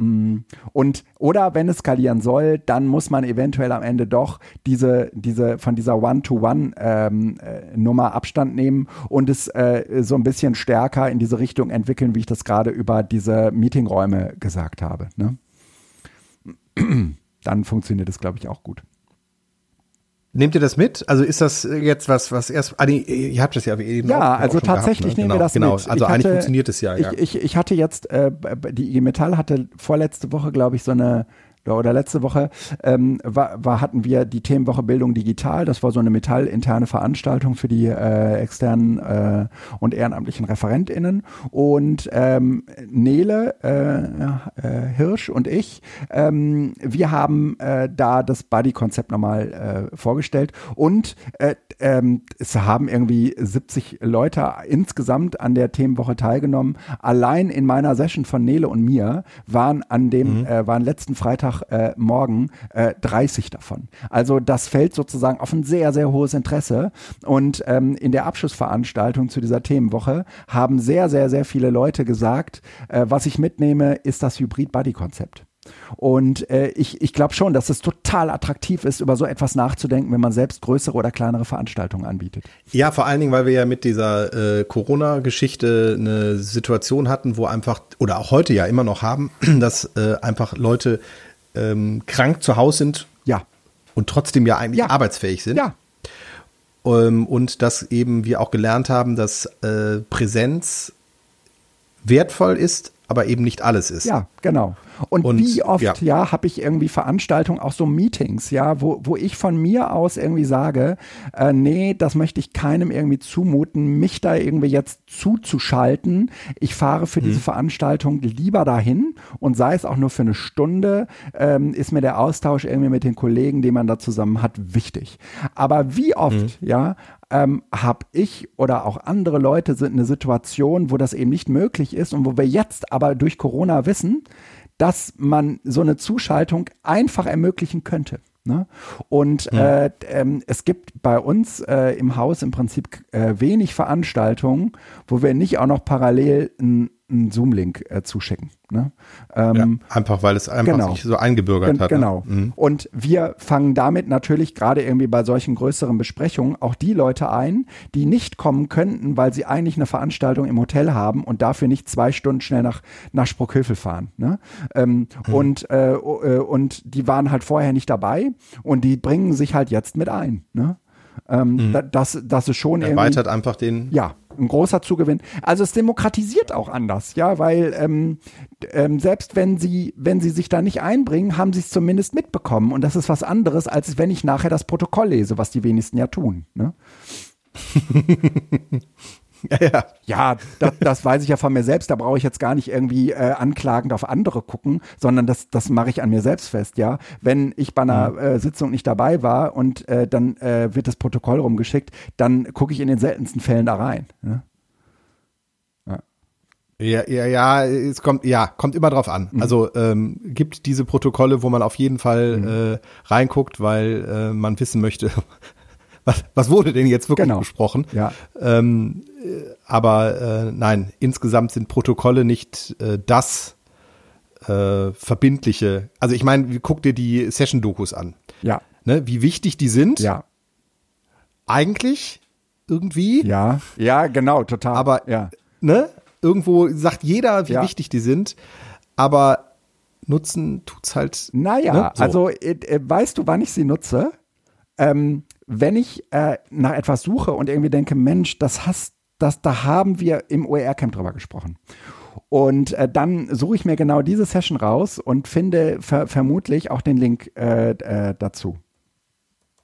Mm. Und oder wenn es skalieren soll, dann muss man eventuell am Ende doch diese, diese von dieser One-to-One-Nummer ähm, äh, Abstand nehmen und es äh, so ein bisschen stärker in diese Richtung entwickeln, wie ich das gerade über diese Meetingräume gesagt habe. Ne? Dann funktioniert es, glaube ich, auch gut. Nehmt ihr das mit? Also ist das jetzt was, was erst, ah, nee, ihr habt das ja eben Ja, auch, also auch tatsächlich gehabt, ne? nehmen genau, wir das genau. mit. Also ich eigentlich hatte, funktioniert es ja, ja. Ich, ich, ich hatte jetzt, äh, die IG Metall hatte vorletzte Woche, glaube ich, so eine oder letzte Woche ähm, war, war, hatten wir die Themenwoche Bildung digital. Das war so eine metallinterne Veranstaltung für die äh, externen äh, und ehrenamtlichen ReferentInnen. Und ähm, Nele äh, äh, Hirsch und ich, ähm, wir haben äh, da das Buddy-Konzept nochmal äh, vorgestellt. Und äh, ähm, es haben irgendwie 70 Leute insgesamt an der Themenwoche teilgenommen. Allein in meiner Session von Nele und mir waren an dem, mhm. waren letzten Freitag äh, morgen äh, 30 davon. Also das fällt sozusagen auf ein sehr, sehr hohes Interesse. Und ähm, in der Abschlussveranstaltung zu dieser Themenwoche haben sehr, sehr, sehr viele Leute gesagt, äh, was ich mitnehme, ist das Hybrid-Buddy-Konzept. Und äh, ich, ich glaube schon, dass es total attraktiv ist, über so etwas nachzudenken, wenn man selbst größere oder kleinere Veranstaltungen anbietet. Ja, vor allen Dingen, weil wir ja mit dieser äh, Corona-Geschichte eine Situation hatten, wo einfach, oder auch heute ja immer noch haben, dass äh, einfach Leute ähm, krank zu Hause sind. Ja. Und trotzdem ja eigentlich ja. arbeitsfähig sind. Ja. Ähm, und dass eben wir auch gelernt haben, dass äh, Präsenz wertvoll ist, aber eben nicht alles ist. Ja, genau. Und, und wie oft, ja, ja habe ich irgendwie Veranstaltungen, auch so Meetings, ja, wo, wo ich von mir aus irgendwie sage, äh, nee, das möchte ich keinem irgendwie zumuten, mich da irgendwie jetzt zuzuschalten. Ich fahre für hm. diese Veranstaltung lieber dahin und sei es auch nur für eine Stunde, ähm, ist mir der Austausch irgendwie mit den Kollegen, den man da zusammen hat, wichtig. Aber wie oft, hm. ja, ähm, habe ich oder auch andere Leute sind in einer Situation, wo das eben nicht möglich ist und wo wir jetzt aber durch Corona wissen, dass man so eine Zuschaltung einfach ermöglichen könnte. Ne? Und ja. äh, ähm, es gibt bei uns äh, im Haus im Prinzip äh, wenig Veranstaltungen, wo wir nicht auch noch parallel ein einen Zoom-Link äh, zuschicken. Ne? Ähm, ja, einfach weil es einfach genau. sich so eingebürgert Gen hat. Ne? Genau. Ne? Mhm. Und wir fangen damit natürlich gerade irgendwie bei solchen größeren Besprechungen auch die Leute ein, die nicht kommen könnten, weil sie eigentlich eine Veranstaltung im Hotel haben und dafür nicht zwei Stunden schnell nach, nach Sprockhövel fahren. Ne? Ähm, mhm. und, äh, äh und die waren halt vorher nicht dabei und die bringen sich halt jetzt mit ein. Ne? Ähm, mhm. das, das ist schon Erweitert einfach den. Ja, ein großer Zugewinn. Also es demokratisiert auch anders, ja, weil ähm, ähm, selbst wenn sie, wenn sie sich da nicht einbringen, haben sie es zumindest mitbekommen. Und das ist was anderes, als wenn ich nachher das Protokoll lese, was die wenigsten ja tun. Ne? Ja, ja. ja das, das, weiß ich ja von mir selbst. Da brauche ich jetzt gar nicht irgendwie äh, anklagend auf andere gucken, sondern das, das mache ich an mir selbst fest. Ja, wenn ich bei einer mhm. äh, Sitzung nicht dabei war und äh, dann äh, wird das Protokoll rumgeschickt, dann gucke ich in den seltensten Fällen da rein. Ja? Ja, ja, ja, es kommt, ja, kommt immer drauf an. Mhm. Also ähm, gibt diese Protokolle, wo man auf jeden Fall mhm. äh, reinguckt, weil äh, man wissen möchte, was, was wurde denn jetzt wirklich genau. besprochen? Ja. Ähm, äh, aber äh, nein, insgesamt sind Protokolle nicht äh, das äh, verbindliche. Also ich meine, guck dir die Session-Dokus an. Ja. Ne, wie wichtig die sind. Ja. Eigentlich irgendwie. Ja. Ja, genau, total. Aber ja. ne, irgendwo sagt jeder, wie ja. wichtig die sind. Aber nutzen tut's halt. Naja, ne, so. also äh, äh, weißt du, wann ich sie nutze? Ähm, wenn ich äh, nach etwas suche und irgendwie denke, Mensch, das hast, das, da haben wir im OER-Camp drüber gesprochen. Und äh, dann suche ich mir genau diese Session raus und finde ver vermutlich auch den Link äh, äh, dazu.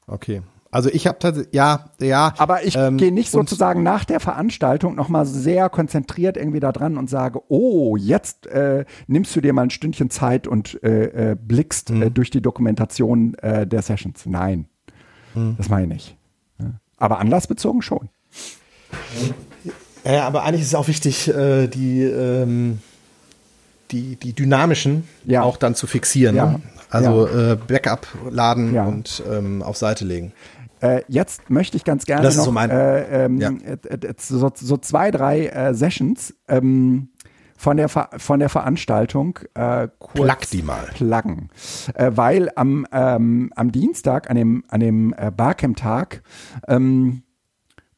Okay. Also ich habe tatsächlich, ja, ja. Aber ich ähm, gehe nicht sozusagen nach der Veranstaltung nochmal sehr konzentriert irgendwie da dran und sage, oh, jetzt äh, nimmst du dir mal ein Stündchen Zeit und äh, äh, blickst mhm. äh, durch die Dokumentation äh, der Sessions. Nein, mhm. das meine ich nicht. Aber anlassbezogen schon. Ja, aber eigentlich ist es auch wichtig, äh, die, ähm, die, die dynamischen ja. auch dann zu fixieren. Ja. Ne? Also ja. äh, Backup laden und ähm, auf Seite legen. Äh, jetzt möchte ich ganz gerne das noch so, äh, ähm. Äh, so, so, zwei, drei äh, Sessions ähm, von der, von der Veranstaltung äh, kurz Plug die mal. pluggen. Äh, weil am, ähm, am Dienstag, an dem, an dem äh, Barcamp-Tag, ähm,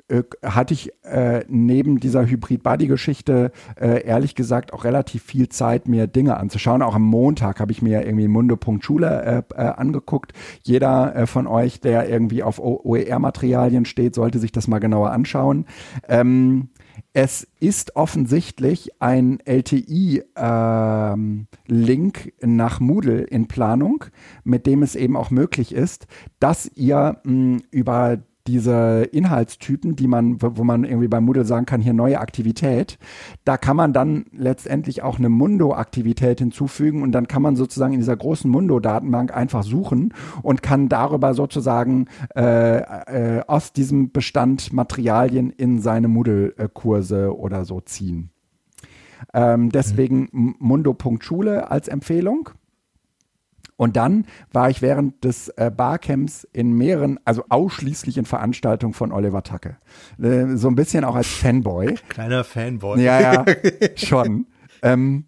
äh, hatte ich äh, neben dieser Hybrid-Buddy-Geschichte äh, ehrlich gesagt auch relativ viel Zeit, mir Dinge anzuschauen. Auch am Montag habe ich mir irgendwie Mundo.schule äh, äh, angeguckt. Jeder äh, von euch, der irgendwie auf OER-Materialien steht, sollte sich das mal genauer anschauen. Ähm, es ist offensichtlich ein LTI-Link ähm, nach Moodle in Planung, mit dem es eben auch möglich ist, dass ihr mh, über diese Inhaltstypen, die man, wo man irgendwie bei Moodle sagen kann, hier neue Aktivität, da kann man dann letztendlich auch eine Mundo-Aktivität hinzufügen und dann kann man sozusagen in dieser großen Mundo-Datenbank einfach suchen und kann darüber sozusagen äh, äh, aus diesem Bestand Materialien in seine Moodle-Kurse oder so ziehen. Ähm, deswegen mhm. Mundo.schule als Empfehlung. Und dann war ich während des äh, Barcamps in mehreren, also ausschließlich in Veranstaltungen von Oliver Tacke. Äh, so ein bisschen auch als Fanboy. Kleiner Fanboy. Ja, ja, schon. ähm,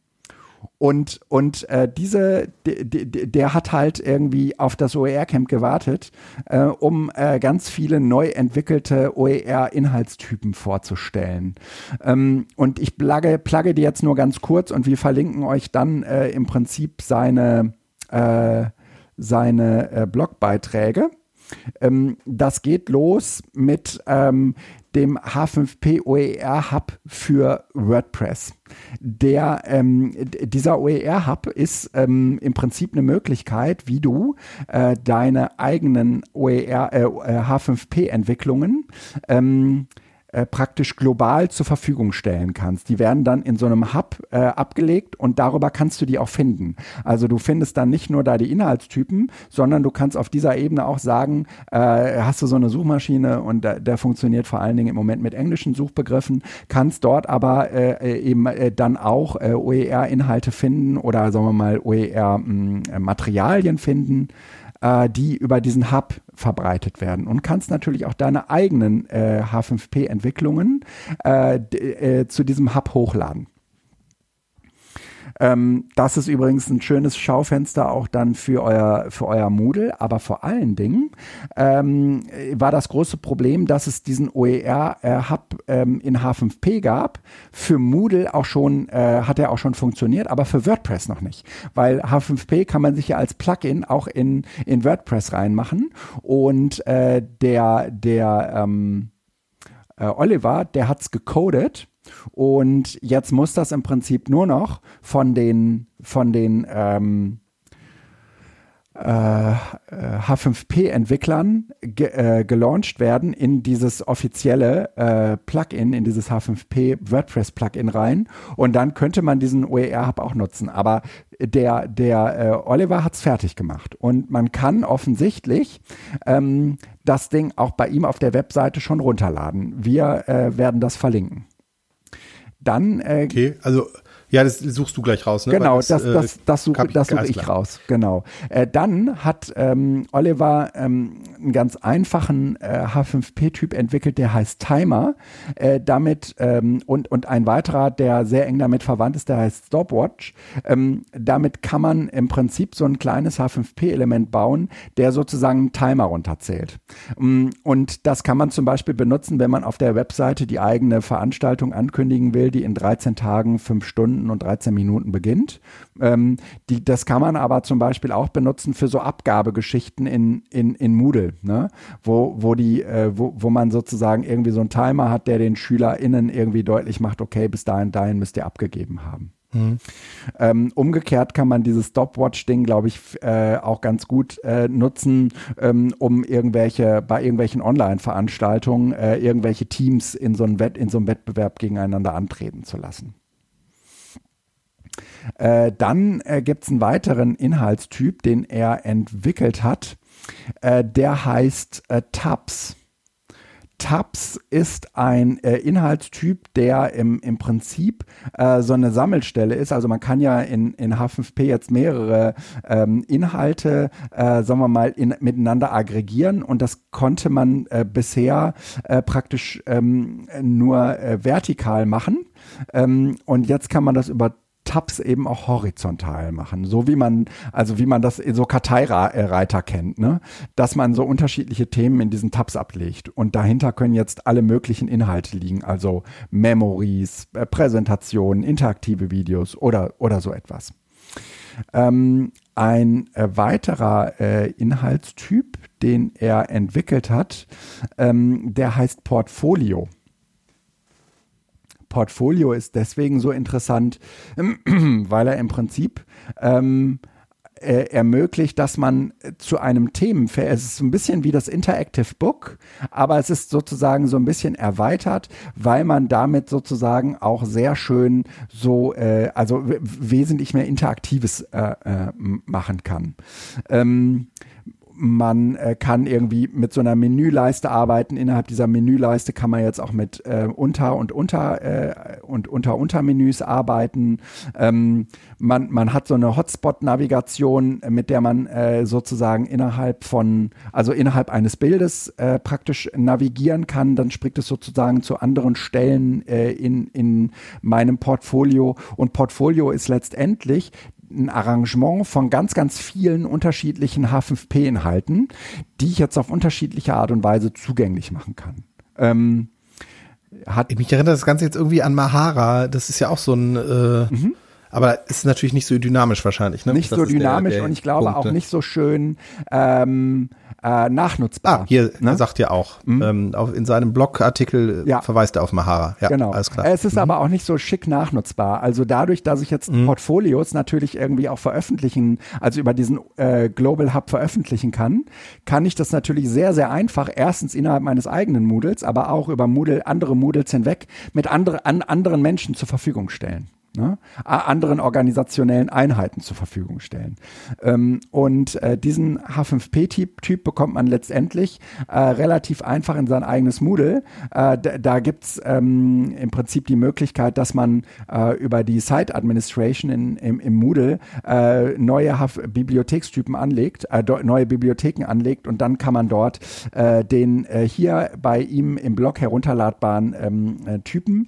und und äh, diese, de, de, der hat halt irgendwie auf das OER-Camp gewartet, äh, um äh, ganz viele neu entwickelte OER-Inhaltstypen vorzustellen. Ähm, und ich plugge, plugge die jetzt nur ganz kurz und wir verlinken euch dann äh, im Prinzip seine äh, seine äh, Blogbeiträge. Ähm, das geht los mit ähm, dem H5P OER Hub für WordPress. Der, ähm, dieser OER Hub ist ähm, im Prinzip eine Möglichkeit, wie du äh, deine eigenen OER, äh, H5P Entwicklungen ähm, äh, praktisch global zur Verfügung stellen kannst. Die werden dann in so einem Hub äh, abgelegt und darüber kannst du die auch finden. Also du findest dann nicht nur da die Inhaltstypen, sondern du kannst auf dieser Ebene auch sagen, äh, hast du so eine Suchmaschine und der, der, funktioniert vor allen Dingen im Moment mit englischen Suchbegriffen, kannst dort aber äh, äh eben äh, dann auch OER-Inhalte finden oder sagen wir mal OER-Materialien finden äh, die über diesen Hub verbreitet werden und kannst natürlich auch deine eigenen äh, H5P-Entwicklungen äh, äh, zu diesem Hub hochladen. Ähm, das ist übrigens ein schönes Schaufenster auch dann für euer, für euer Moodle, aber vor allen Dingen ähm, war das große Problem, dass es diesen OER-Hub äh, ähm, in H5P gab. Für Moodle auch schon, äh, hat er auch schon funktioniert, aber für WordPress noch nicht. Weil H5P kann man sich ja als Plugin auch in, in WordPress reinmachen und äh, der, der ähm, äh, Oliver, der hat's gecodet und jetzt muss das im Prinzip nur noch von den, von den ähm, äh, H5P-Entwicklern ge äh, gelauncht werden in dieses offizielle äh, Plugin, in dieses H5P WordPress-Plugin rein. Und dann könnte man diesen OER-Hub auch nutzen. Aber der, der äh, Oliver hat es fertig gemacht. Und man kann offensichtlich ähm, das Ding auch bei ihm auf der Webseite schon runterladen. Wir äh, werden das verlinken. Dann. Äh, okay, also ja, das suchst du gleich raus, ne? Genau, das, das, das, das suche such ich raus, genau. Äh, dann hat ähm, Oliver ähm, einen ganz einfachen äh, H5P-Typ entwickelt, der heißt Timer. Äh, damit ähm, und, und ein weiterer, der sehr eng damit verwandt ist, der heißt Stopwatch. Ähm, damit kann man im Prinzip so ein kleines H5P-Element bauen, der sozusagen einen Timer runterzählt. Mm, und das kann man zum Beispiel benutzen, wenn man auf der Webseite die eigene Veranstaltung ankündigen will, die in 13 Tagen fünf Stunden Stunden und 13 Minuten beginnt. Ähm, die, das kann man aber zum Beispiel auch benutzen für so Abgabegeschichten in, in, in Moodle, ne? wo, wo, die, äh, wo, wo man sozusagen irgendwie so einen Timer hat, der den SchülerInnen irgendwie deutlich macht, okay, bis dahin, dahin müsst ihr abgegeben haben. Mhm. Ähm, umgekehrt kann man dieses Stopwatch-Ding, glaube ich, äh, auch ganz gut äh, nutzen, ähm, um irgendwelche, bei irgendwelchen Online-Veranstaltungen äh, irgendwelche Teams in so, einem Wett, in so einem Wettbewerb gegeneinander antreten zu lassen. Äh, dann äh, gibt es einen weiteren Inhaltstyp, den er entwickelt hat. Äh, der heißt äh, Tabs. Tabs ist ein äh, Inhaltstyp, der im, im Prinzip äh, so eine Sammelstelle ist. Also man kann ja in, in H5P jetzt mehrere ähm, Inhalte, äh, sagen wir mal, in, miteinander aggregieren und das konnte man äh, bisher äh, praktisch ähm, nur äh, vertikal machen. Ähm, und jetzt kann man das über Tabs eben auch horizontal machen, so wie man, also wie man das so Karteireiter kennt, ne? dass man so unterschiedliche Themen in diesen Tabs ablegt und dahinter können jetzt alle möglichen Inhalte liegen, also Memories, äh, Präsentationen, interaktive Videos oder, oder so etwas. Ähm, ein äh, weiterer äh, Inhaltstyp, den er entwickelt hat, ähm, der heißt Portfolio. Portfolio ist deswegen so interessant, weil er im Prinzip ähm, äh, ermöglicht, dass man zu einem Themenfeld, es ist so ein bisschen wie das Interactive Book, aber es ist sozusagen so ein bisschen erweitert, weil man damit sozusagen auch sehr schön so, äh, also wesentlich mehr Interaktives äh, äh, machen kann. Ähm, man äh, kann irgendwie mit so einer Menüleiste arbeiten. Innerhalb dieser Menüleiste kann man jetzt auch mit äh, Unter- und Unter- äh, und Unter-Untermenüs arbeiten. Ähm, man, man hat so eine Hotspot-Navigation, mit der man äh, sozusagen innerhalb von, also innerhalb eines Bildes äh, praktisch navigieren kann. Dann spricht es sozusagen zu anderen Stellen äh, in, in meinem Portfolio. Und Portfolio ist letztendlich ein Arrangement von ganz, ganz vielen unterschiedlichen H5P-Inhalten, die ich jetzt auf unterschiedliche Art und Weise zugänglich machen kann. Ähm, hat Mich erinnert das Ganze jetzt irgendwie an Mahara. Das ist ja auch so ein, äh, mhm. Aber ist natürlich nicht so dynamisch wahrscheinlich. Ne? Nicht das so dynamisch der, der und ich glaube Punkt, auch nicht so schön. Ähm, äh, nachnutzbar. Ah, hier ne? sagt ja auch, mhm. ähm, auf, in seinem Blogartikel ja. verweist er auf Mahara. Ja, genau. alles klar. Es ist mhm. aber auch nicht so schick nachnutzbar. Also dadurch, dass ich jetzt mhm. Portfolios natürlich irgendwie auch veröffentlichen, also über diesen äh, Global Hub veröffentlichen kann, kann ich das natürlich sehr, sehr einfach erstens innerhalb meines eigenen Moodles, aber auch über Moodle, andere Moodles hinweg mit andere, an anderen Menschen zur Verfügung stellen ne, anderen organisationellen Einheiten zur Verfügung stellen. Ähm, und äh, diesen H5P-Typ Typ bekommt man letztendlich äh, relativ einfach in sein eigenes Moodle. Äh, da gibt's ähm, im Prinzip die Möglichkeit, dass man äh, über die Site Administration in, im, im Moodle äh, neue Bibliothekstypen anlegt, äh, neue Bibliotheken anlegt und dann kann man dort den hier bei ihm im Blog herunterladbaren ähm, Typen,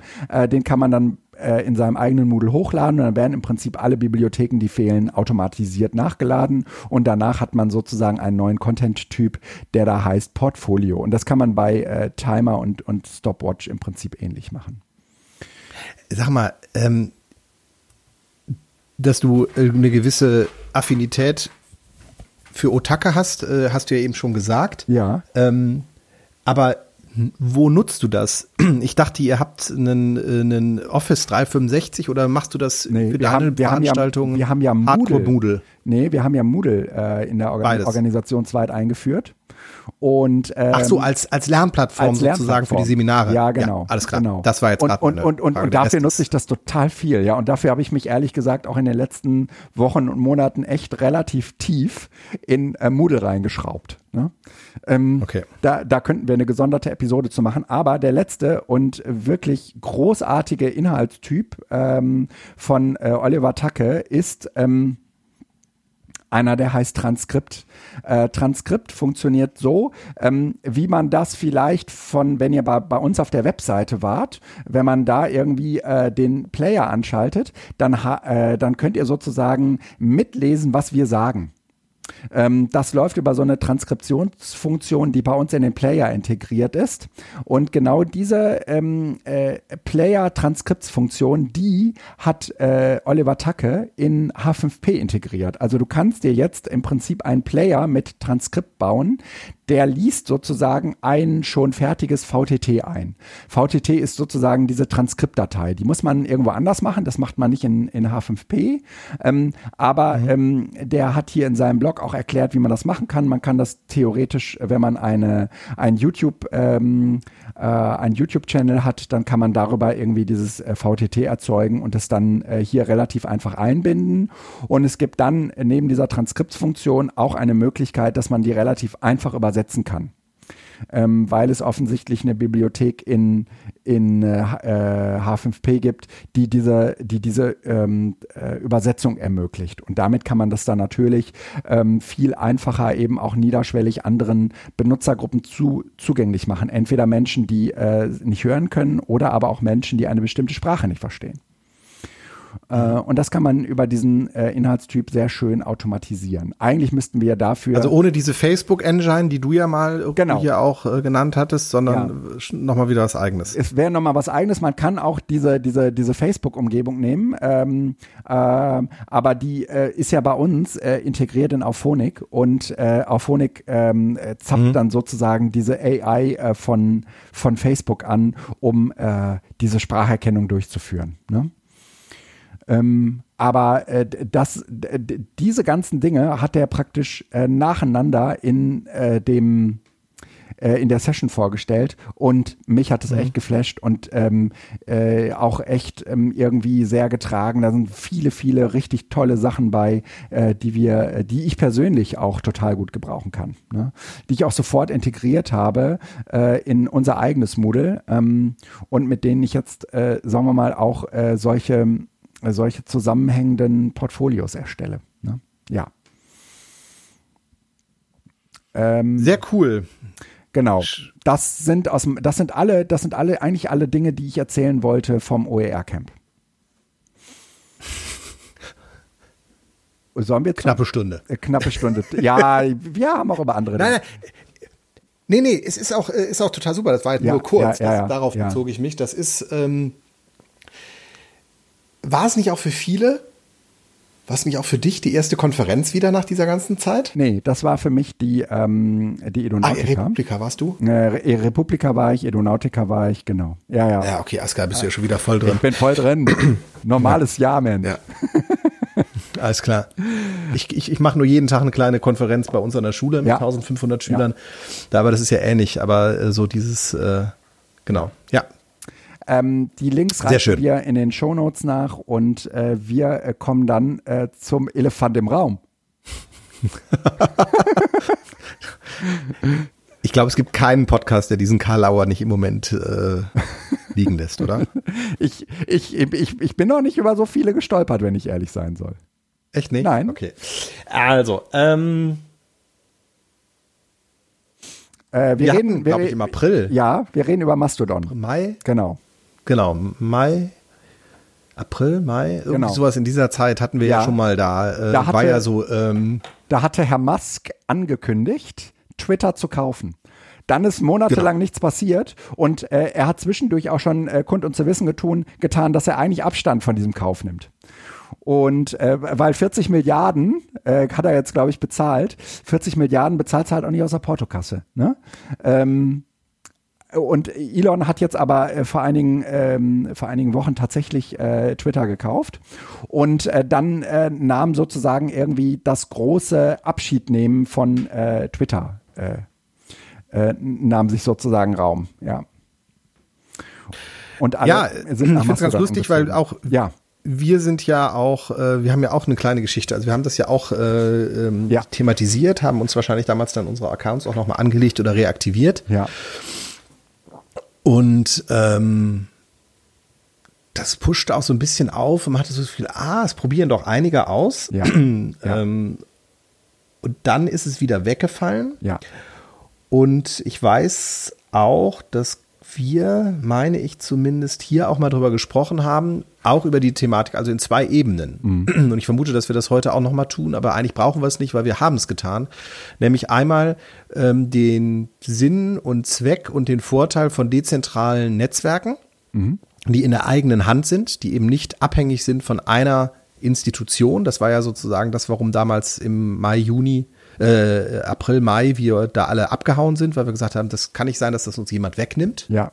den kann man dann äh, in seinem eigenen Moodle hochladen und dann werden im Prinzip alle Bibliotheken, die fehlen, automatisiert nachgeladen und danach hat man sozusagen einen neuen Content-Typ, der da heißt Portfolio und das kann man bei äh, Timer und, und Stopwatch im Prinzip ähnlich machen. Sag mal, ähm, dass du eine gewisse Affinität für Otaka hast, äh, hast du ja eben schon gesagt. Ja. Ähm, aber wo nutzt du das? Ich dachte, ihr habt einen, einen Office 365 oder machst du das nee, für deine haben, wir Veranstaltungen? Haben ja, wir haben ja Moodle. Moodle. Nee, wir haben ja Moodle äh, in der Organ Organisation zweit eingeführt. Und, ähm, Ach so, als, als Lernplattform als sozusagen Lernplattform. für die Seminare. Ja, genau. Ja, alles klar. Genau. Das war jetzt gerade Und, und, und, und dafür nutze ich das total viel. Ja, und dafür habe ich mich ehrlich gesagt auch in den letzten Wochen und Monaten echt relativ tief in äh, Moodle reingeschraubt. Ne? Ähm, okay. Da, da könnten wir eine gesonderte Episode zu machen. Aber der letzte und wirklich großartige Inhaltstyp ähm, von äh, Oliver Tacke ist ähm, einer, der heißt Transkript. Äh, Transkript funktioniert so, ähm, wie man das vielleicht von, wenn ihr bei, bei uns auf der Webseite wart, wenn man da irgendwie äh, den Player anschaltet, dann, äh, dann könnt ihr sozusagen mitlesen, was wir sagen. Ähm, das läuft über so eine Transkriptionsfunktion, die bei uns in den Player integriert ist. Und genau diese ähm, äh, Player-Transkriptsfunktion, die hat äh, Oliver Tacke in H5P integriert. Also du kannst dir jetzt im Prinzip einen Player mit Transkript bauen, der liest sozusagen ein schon fertiges VTT ein. VTT ist sozusagen diese Transkriptdatei. Die muss man irgendwo anders machen. Das macht man nicht in, in H5P. Ähm, aber mhm. ähm, der hat hier in seinem Blog auch erklärt, wie man das machen kann. Man kann das theoretisch, wenn man eine, ein YouTube, ähm, äh, ein YouTube-Channel hat, dann kann man darüber irgendwie dieses äh, VTT erzeugen und es dann äh, hier relativ einfach einbinden. Und es gibt dann neben dieser Transkriptsfunktion auch eine Möglichkeit, dass man die relativ einfach über übersetzen kann. Ähm, weil es offensichtlich eine Bibliothek in, in äh, H5P gibt, die diese, die diese ähm, äh, Übersetzung ermöglicht. Und damit kann man das dann natürlich ähm, viel einfacher eben auch niederschwellig anderen Benutzergruppen zu, zugänglich machen. Entweder Menschen, die äh, nicht hören können oder aber auch Menschen, die eine bestimmte Sprache nicht verstehen. Äh, und das kann man über diesen äh, Inhaltstyp sehr schön automatisieren. Eigentlich müssten wir dafür. Also ohne diese Facebook-Engine, die du ja mal genau. hier auch äh, genannt hattest, sondern ja. nochmal wieder was eigenes. Es wäre nochmal was eigenes. Man kann auch diese, diese, diese Facebook-Umgebung nehmen. Ähm, äh, aber die äh, ist ja bei uns integriert in Auphonic und äh, Auphonic ähm, zappt mhm. dann sozusagen diese AI von, von Facebook an, um diese Spracherkennung durchzuführen. Ne? Ähm, aber äh, das, diese ganzen Dinge hat er praktisch äh, nacheinander in äh, dem äh, in der Session vorgestellt und mich hat es mhm. echt geflasht und ähm, äh, auch echt ähm, irgendwie sehr getragen. Da sind viele, viele richtig tolle Sachen bei, äh, die wir, äh, die ich persönlich auch total gut gebrauchen kann, ne? die ich auch sofort integriert habe äh, in unser eigenes Moodle ähm, und mit denen ich jetzt, äh, sagen wir mal, auch solche solche zusammenhängenden Portfolios erstelle. Ne? Ja. Ähm, Sehr cool. Genau. Das sind aus das sind alle, das sind alle, eigentlich alle Dinge, die ich erzählen wollte vom OER-Camp. Sollen wir knappe Stunde. Äh, knappe Stunde. ja, wir haben auch über andere. Nein, nein. Nee, nee, es ist auch, äh, ist auch total super. Das war halt ja, nur kurz. Ja, ja, darauf bezog ich mich. Das ist, ähm, war es nicht auch für viele, war es nicht auch für dich die erste Konferenz wieder nach dieser ganzen Zeit? Nee, das war für mich die, ähm, die Edonautica. Ah, Republika warst du? Äh, Republika war ich, Edonautica war ich, genau. Ja, ja. Ja, okay, Aska, bist du ja schon wieder voll drin. Ich bin voll drin. Normales Jahr, man. Ja. Alles klar. Ich, ich, ich mache nur jeden Tag eine kleine Konferenz bei uns an der Schule mit ja. 1500 Schülern. Ja. Da, aber das ist ja ähnlich. Aber äh, so dieses, äh, genau. Ja, ähm, die Links reichen wir in den Shownotes nach und äh, wir äh, kommen dann äh, zum Elefant im Raum. ich glaube, es gibt keinen Podcast, der diesen Karl Lauer nicht im Moment äh, liegen lässt, oder? ich, ich, ich, ich bin noch nicht über so viele gestolpert, wenn ich ehrlich sein soll. Echt nicht? Nein. Okay. Also, ähm, äh, wir, wir reden, glaube ich, im April. Ja, wir reden über Mastodon. Mai? Genau. Genau, Mai, April, Mai, irgendwie genau. sowas in dieser Zeit hatten wir ja, ja schon mal da. Äh, da hatte, war ja so. Ähm, da hatte Herr Musk angekündigt, Twitter zu kaufen. Dann ist monatelang genau. nichts passiert und äh, er hat zwischendurch auch schon äh, kund und zu wissen getun, getan, dass er eigentlich Abstand von diesem Kauf nimmt. Und äh, weil 40 Milliarden äh, hat er jetzt, glaube ich, bezahlt, 40 Milliarden bezahlt er halt auch nicht aus der Portokasse. Ne? Ähm, und Elon hat jetzt aber äh, vor, einigen, ähm, vor einigen Wochen tatsächlich äh, Twitter gekauft. Und äh, dann äh, nahm sozusagen irgendwie das große Abschiednehmen von äh, Twitter, äh, äh, nahm sich sozusagen Raum, ja. Und alle ja, sind ich finde es ganz lustig, weil auch ja. wir sind ja auch, äh, wir haben ja auch eine kleine Geschichte. Also wir haben das ja auch äh, ähm, ja. thematisiert, haben uns wahrscheinlich damals dann unsere Accounts auch nochmal angelegt oder reaktiviert. Ja. Und ähm, das pusht auch so ein bisschen auf und man hatte so viel, ah, es probieren doch einige aus. Ja. ähm, und dann ist es wieder weggefallen. Ja. Und ich weiß auch, dass wir, meine ich zumindest, hier auch mal drüber gesprochen haben, auch über die Thematik, also in zwei Ebenen. Mhm. Und ich vermute, dass wir das heute auch noch mal tun, aber eigentlich brauchen wir es nicht, weil wir haben es getan. Nämlich einmal ähm, den Sinn und Zweck und den Vorteil von dezentralen Netzwerken, mhm. die in der eigenen Hand sind, die eben nicht abhängig sind von einer Institution. Das war ja sozusagen das, warum damals im Mai, Juni äh, April, Mai wir da alle abgehauen sind, weil wir gesagt haben, das kann nicht sein, dass das uns jemand wegnimmt. Ja.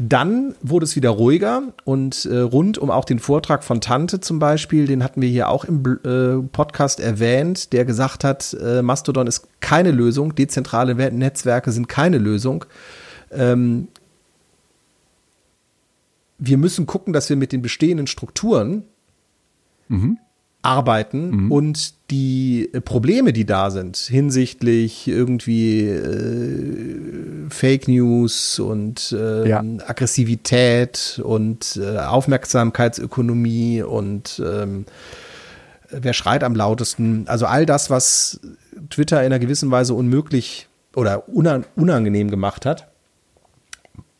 Dann wurde es wieder ruhiger und äh, rund um auch den Vortrag von Tante zum Beispiel, den hatten wir hier auch im äh, Podcast erwähnt, der gesagt hat, äh, Mastodon ist keine Lösung, dezentrale Netzwerke sind keine Lösung. Ähm, wir müssen gucken, dass wir mit den bestehenden Strukturen mhm arbeiten mhm. und die Probleme, die da sind, hinsichtlich irgendwie äh, Fake News und äh, ja. Aggressivität und äh, Aufmerksamkeitsökonomie und ähm, wer schreit am lautesten, also all das, was Twitter in einer gewissen Weise unmöglich oder unangenehm gemacht hat,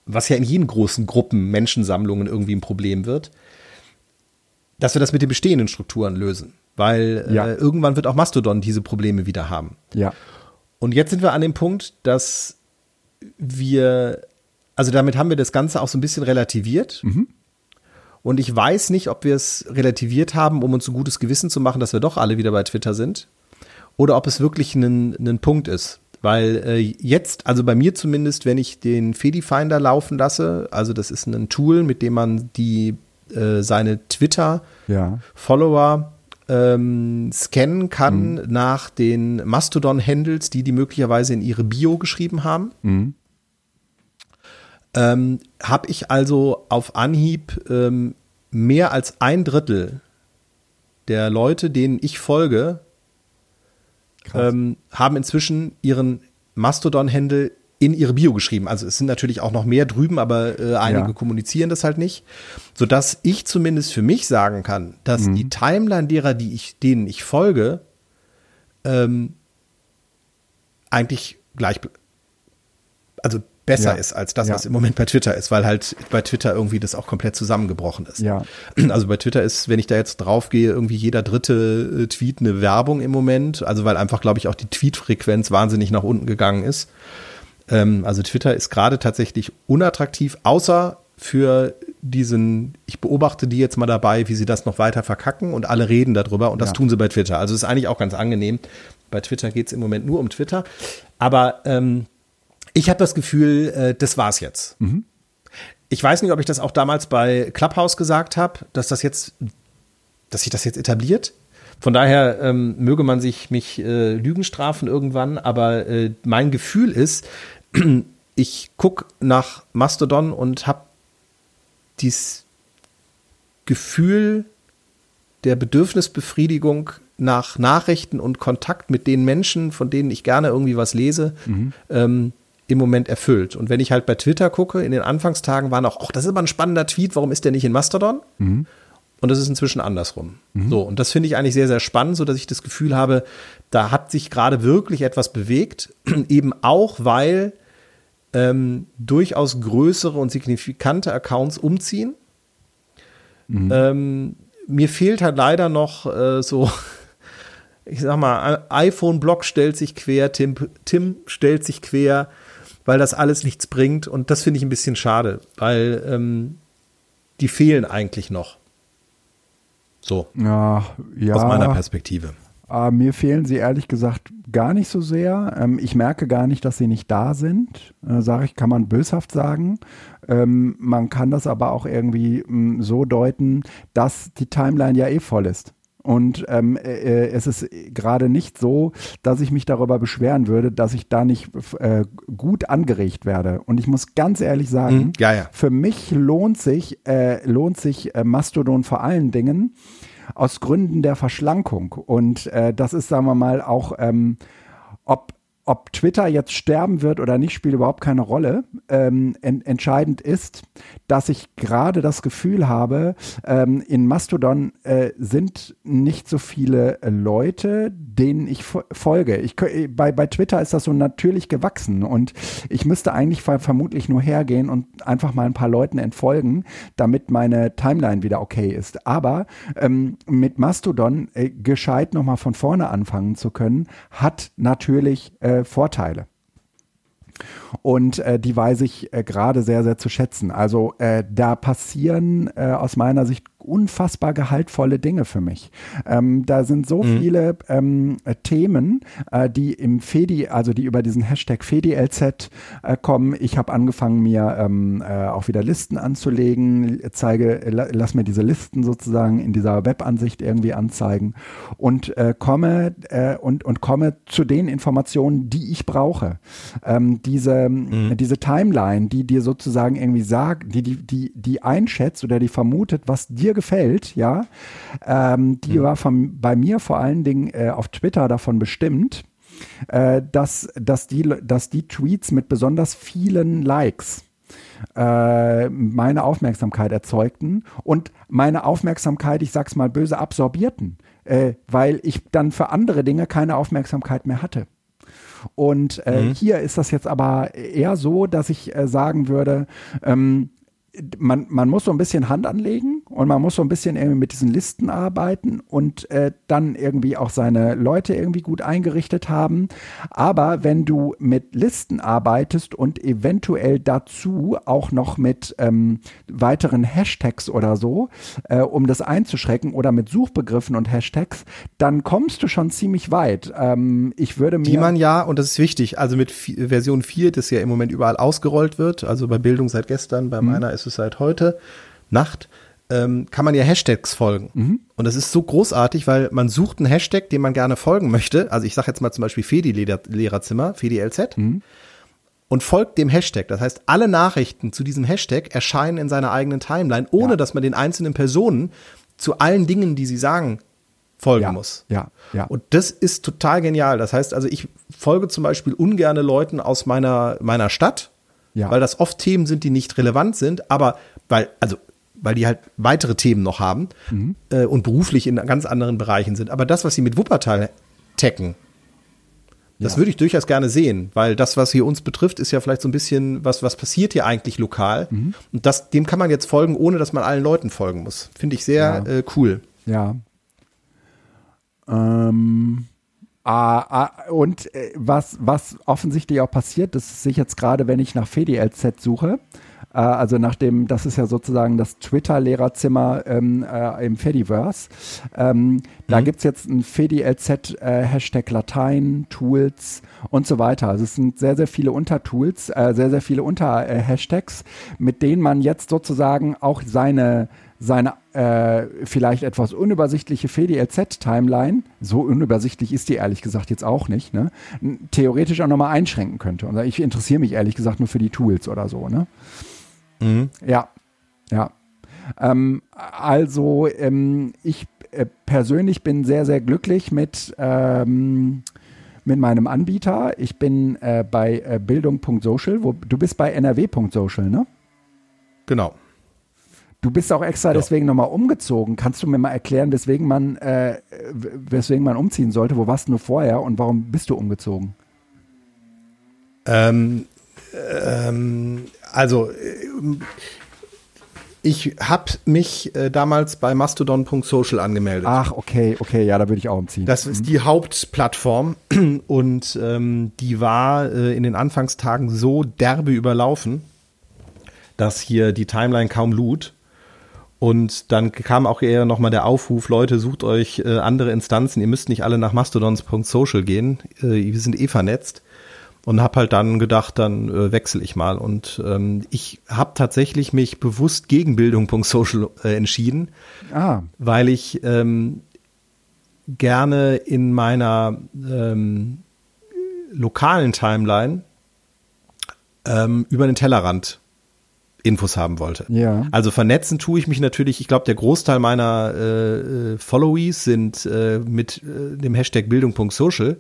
was ja in jeden großen Gruppen, Menschensammlungen irgendwie ein Problem wird dass wir das mit den bestehenden Strukturen lösen. Weil äh, ja. äh, irgendwann wird auch Mastodon diese Probleme wieder haben. Ja. Und jetzt sind wir an dem Punkt, dass wir, also damit haben wir das Ganze auch so ein bisschen relativiert. Mhm. Und ich weiß nicht, ob wir es relativiert haben, um uns ein gutes Gewissen zu machen, dass wir doch alle wieder bei Twitter sind. Oder ob es wirklich ein, Punkt ist. Weil äh, jetzt, also bei mir zumindest, wenn ich den Fedi Finder laufen lasse, also das ist ein Tool, mit dem man die äh, seine Twitter-Follower ja. ähm, scannen kann mhm. nach den Mastodon-Handles, die die möglicherweise in ihre Bio geschrieben haben. Mhm. Ähm, Habe ich also auf Anhieb ähm, mehr als ein Drittel der Leute, denen ich folge, ähm, haben inzwischen ihren Mastodon-Handle in ihre Bio geschrieben. Also es sind natürlich auch noch mehr drüben, aber äh, einige ja. kommunizieren das halt nicht, sodass ich zumindest für mich sagen kann, dass mhm. die Timeline derer, die ich, denen ich folge, ähm, eigentlich gleich, also besser ja. ist als das, ja. was im Moment bei Twitter ist, weil halt bei Twitter irgendwie das auch komplett zusammengebrochen ist. Ja. Also bei Twitter ist, wenn ich da jetzt draufgehe, irgendwie jeder dritte äh, Tweet eine Werbung im Moment, also weil einfach, glaube ich, auch die Tweetfrequenz wahnsinnig nach unten gegangen ist. Ähm, also Twitter ist gerade tatsächlich unattraktiv, außer für diesen, ich beobachte die jetzt mal dabei, wie sie das noch weiter verkacken und alle reden darüber und das ja. tun sie bei Twitter. Also ist eigentlich auch ganz angenehm. Bei Twitter geht es im Moment nur um Twitter. Aber ähm, ich habe das Gefühl, äh, das war's jetzt. Mhm. Ich weiß nicht, ob ich das auch damals bei Clubhouse gesagt habe, dass das jetzt, dass sich das jetzt etabliert. Von daher ähm, möge man sich mich äh, Lügen strafen irgendwann, aber äh, mein Gefühl ist, ich gucke nach Mastodon und habe dieses Gefühl der Bedürfnisbefriedigung nach Nachrichten und Kontakt mit den Menschen, von denen ich gerne irgendwie was lese, mhm. ähm, im Moment erfüllt. Und wenn ich halt bei Twitter gucke, in den Anfangstagen waren auch, ach, das ist aber ein spannender Tweet, warum ist der nicht in Mastodon? Mhm. Und das ist inzwischen andersrum. Mhm. So, und das finde ich eigentlich sehr, sehr spannend, so dass ich das Gefühl habe, da hat sich gerade wirklich etwas bewegt, eben auch, weil ähm, durchaus größere und signifikante Accounts umziehen. Mhm. Ähm, mir fehlt halt leider noch äh, so, ich sag mal, iPhone-Blog stellt sich quer, Tim, Tim stellt sich quer, weil das alles nichts bringt. Und das finde ich ein bisschen schade, weil ähm, die fehlen eigentlich noch. So. Ja, ja. Aus meiner Perspektive. Äh, mir fehlen sie ehrlich gesagt gar nicht so sehr. Ähm, ich merke gar nicht, dass sie nicht da sind. Äh, Sage ich, kann man böshaft sagen. Ähm, man kann das aber auch irgendwie mh, mm, so deuten, dass die Timeline ja eh voll ist. Und ähm, äh, äh es ist gerade nicht so, dass ich mich darüber beschweren würde, dass ich da nicht äh, gut angeregt werde. Und ich muss ganz ehrlich sagen, mhm. ja, ja. für mich lohnt sich, äh, lohnt sich äh, Mastodon vor allen Dingen, aus Gründen der Verschlankung. Und äh, das ist, sagen wir mal, auch, ähm, ob ob Twitter jetzt sterben wird oder nicht, spielt überhaupt keine Rolle. Ähm, en entscheidend ist, dass ich gerade das Gefühl habe, ähm, in Mastodon äh, sind nicht so viele äh, Leute, denen ich folge. Ich, äh, bei, bei Twitter ist das so natürlich gewachsen und ich müsste eigentlich vermutlich nur hergehen und einfach mal ein paar Leuten entfolgen, damit meine Timeline wieder okay ist. Aber ähm, mit Mastodon äh, gescheit nochmal von vorne anfangen zu können, hat natürlich äh, Vorteile. Und äh, die weiß ich äh, gerade sehr, sehr zu schätzen. Also äh, da passieren äh, aus meiner Sicht unfassbar gehaltvolle Dinge für mich. Ähm, da sind so mhm. viele ähm, Themen, äh, die im Fedi, also die über diesen Hashtag FediLZ äh, kommen. Ich habe angefangen, mir ähm, äh, auch wieder Listen anzulegen, zeige, lass mir diese Listen sozusagen in dieser Webansicht irgendwie anzeigen und äh, komme äh, und, und komme zu den Informationen, die ich brauche. Ähm, diese, mhm. diese Timeline, die dir sozusagen irgendwie sagt, die, die, die, die einschätzt oder die vermutet, was dir gefällt, ja, ähm, die mhm. war von, bei mir vor allen Dingen äh, auf Twitter davon bestimmt, äh, dass, dass, die, dass die Tweets mit besonders vielen Likes äh, meine Aufmerksamkeit erzeugten und meine Aufmerksamkeit, ich sag's mal böse, absorbierten, äh, weil ich dann für andere Dinge keine Aufmerksamkeit mehr hatte. Und äh, mhm. hier ist das jetzt aber eher so, dass ich äh, sagen würde, ähm, man, man muss so ein bisschen Hand anlegen und man muss so ein bisschen irgendwie mit diesen Listen arbeiten und äh, dann irgendwie auch seine Leute irgendwie gut eingerichtet haben. Aber wenn du mit Listen arbeitest und eventuell dazu auch noch mit ähm, weiteren Hashtags oder so, äh, um das einzuschrecken oder mit Suchbegriffen und Hashtags, dann kommst du schon ziemlich weit. Ähm, ich würde mir. Die man ja, und das ist wichtig, also mit Version 4, das ja im Moment überall ausgerollt wird, also bei Bildung seit gestern, bei mhm. meiner ist es seit heute Nacht, ähm, kann man ja Hashtags folgen. Mhm. Und das ist so großartig, weil man sucht einen Hashtag, dem man gerne folgen möchte. Also ich sage jetzt mal zum Beispiel Fedi-Lehrerzimmer, Fedi-LZ. Mhm. Und folgt dem Hashtag. Das heißt, alle Nachrichten zu diesem Hashtag erscheinen in seiner eigenen Timeline, ohne ja. dass man den einzelnen Personen zu allen Dingen, die sie sagen, folgen ja, muss. Ja, ja. Und das ist total genial. Das heißt also, ich folge zum Beispiel ungerne Leuten aus meiner, meiner Stadt, ja. weil das oft Themen sind, die nicht relevant sind, aber weil, also weil die halt weitere Themen noch haben mhm. äh, und beruflich in ganz anderen Bereichen sind. Aber das, was sie mit Wuppertal tacken, das ja. würde ich durchaus gerne sehen, weil das, was hier uns betrifft, ist ja vielleicht so ein bisschen, was, was passiert hier eigentlich lokal. Mhm. Und das, dem kann man jetzt folgen, ohne dass man allen Leuten folgen muss. Finde ich sehr ja. äh, cool. Ja. Ähm, ah, ah, und äh, was, was offensichtlich auch passiert, das sehe ich jetzt gerade, wenn ich nach FediLZ suche, äh, also nachdem, das ist ja sozusagen das Twitter-Lehrerzimmer ähm, äh, im Fediverse. Ähm, mhm. Da gibt es jetzt ein FediLZ äh, Hashtag Latein, Tools und so weiter. Also es sind sehr, sehr viele Untertools, äh, sehr, sehr viele Unter-Hashtags, mit denen man jetzt sozusagen auch seine seine äh, vielleicht etwas unübersichtliche FediLZ-Timeline, so unübersichtlich ist die ehrlich gesagt jetzt auch nicht, ne, theoretisch auch nochmal einschränken könnte. Und ich interessiere mich ehrlich gesagt nur für die Tools oder so. Ne? Mhm. Ja, ja. Ähm, also ähm, ich äh, persönlich bin sehr, sehr glücklich mit, ähm, mit meinem Anbieter. Ich bin äh, bei äh, Bildung.social, wo du bist bei NRW.social, ne? Genau. Du bist auch extra ja. deswegen nochmal umgezogen. Kannst du mir mal erklären, weswegen man, äh, weswegen man umziehen sollte? Wo warst du vorher und warum bist du umgezogen? Ähm, ähm, also, ich habe mich äh, damals bei mastodon.social angemeldet. Ach, okay, okay, ja, da würde ich auch umziehen. Das ist die Hauptplattform und ähm, die war äh, in den Anfangstagen so derbe überlaufen, dass hier die Timeline kaum lud. Und dann kam auch eher nochmal der Aufruf, Leute, sucht euch äh, andere Instanzen, ihr müsst nicht alle nach mastodons.social gehen, äh, wir sind eh vernetzt und habe halt dann gedacht, dann äh, wechsle ich mal. Und ähm, ich habe tatsächlich mich bewusst gegen Bildung.social äh, entschieden, ah. weil ich ähm, gerne in meiner ähm, lokalen Timeline ähm, über den Tellerrand Infos haben wollte. Ja. Also vernetzen tue ich mich natürlich. Ich glaube, der Großteil meiner äh, äh Followees sind äh, mit äh, dem Hashtag Bildung.social.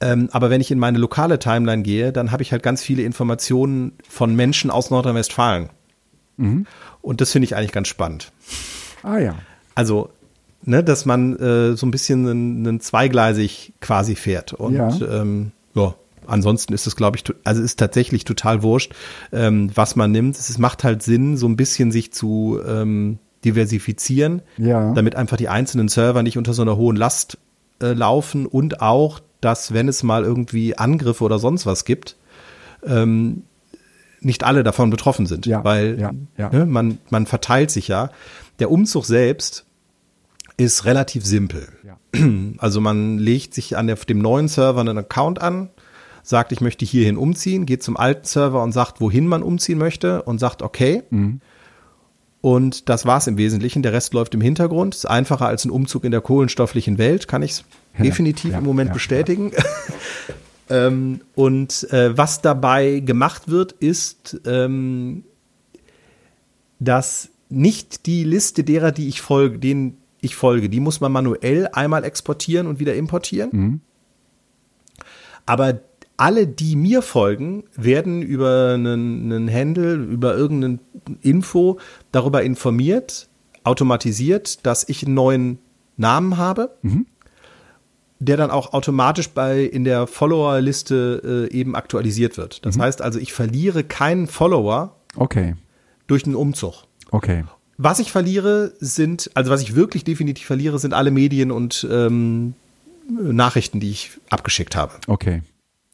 Ähm, aber wenn ich in meine lokale Timeline gehe, dann habe ich halt ganz viele Informationen von Menschen aus Nordrhein-Westfalen. Mhm. Und das finde ich eigentlich ganz spannend. Ah ja. Also, ne, dass man äh, so ein bisschen einen, einen zweigleisig quasi fährt. Und ja, ähm, ja ansonsten ist es, glaube ich, also ist tatsächlich total wurscht, ähm, was man nimmt. Es macht halt Sinn, so ein bisschen sich zu ähm, diversifizieren, ja. damit einfach die einzelnen Server nicht unter so einer hohen Last äh, laufen und auch, dass wenn es mal irgendwie Angriffe oder sonst was gibt, ähm, nicht alle davon betroffen sind, ja, weil ja, ja. Ne, man, man verteilt sich ja. Der Umzug selbst ist relativ simpel. Also man legt sich an der, dem neuen Server einen Account an, sagt, ich möchte hierhin umziehen, geht zum alten Server und sagt, wohin man umziehen möchte und sagt, okay. Mhm. Und das war es im Wesentlichen. Der Rest läuft im Hintergrund. Ist einfacher als ein Umzug in der kohlenstofflichen Welt, kann ich definitiv im Moment bestätigen. ähm, und äh, was dabei gemacht wird, ist, ähm, dass nicht die Liste derer, die ich folge, denen ich folge, die muss man manuell einmal exportieren und wieder importieren. Mhm. Aber alle, die mir folgen, werden über einen, einen Handle, über irgendeine Info darüber informiert, automatisiert, dass ich einen neuen Namen habe, mhm. Der dann auch automatisch bei in der Follower-Liste äh, eben aktualisiert wird. Das mhm. heißt also, ich verliere keinen Follower okay. durch einen Umzug. Okay. Was ich verliere, sind, also was ich wirklich definitiv verliere, sind alle Medien und ähm, Nachrichten, die ich abgeschickt habe. Okay.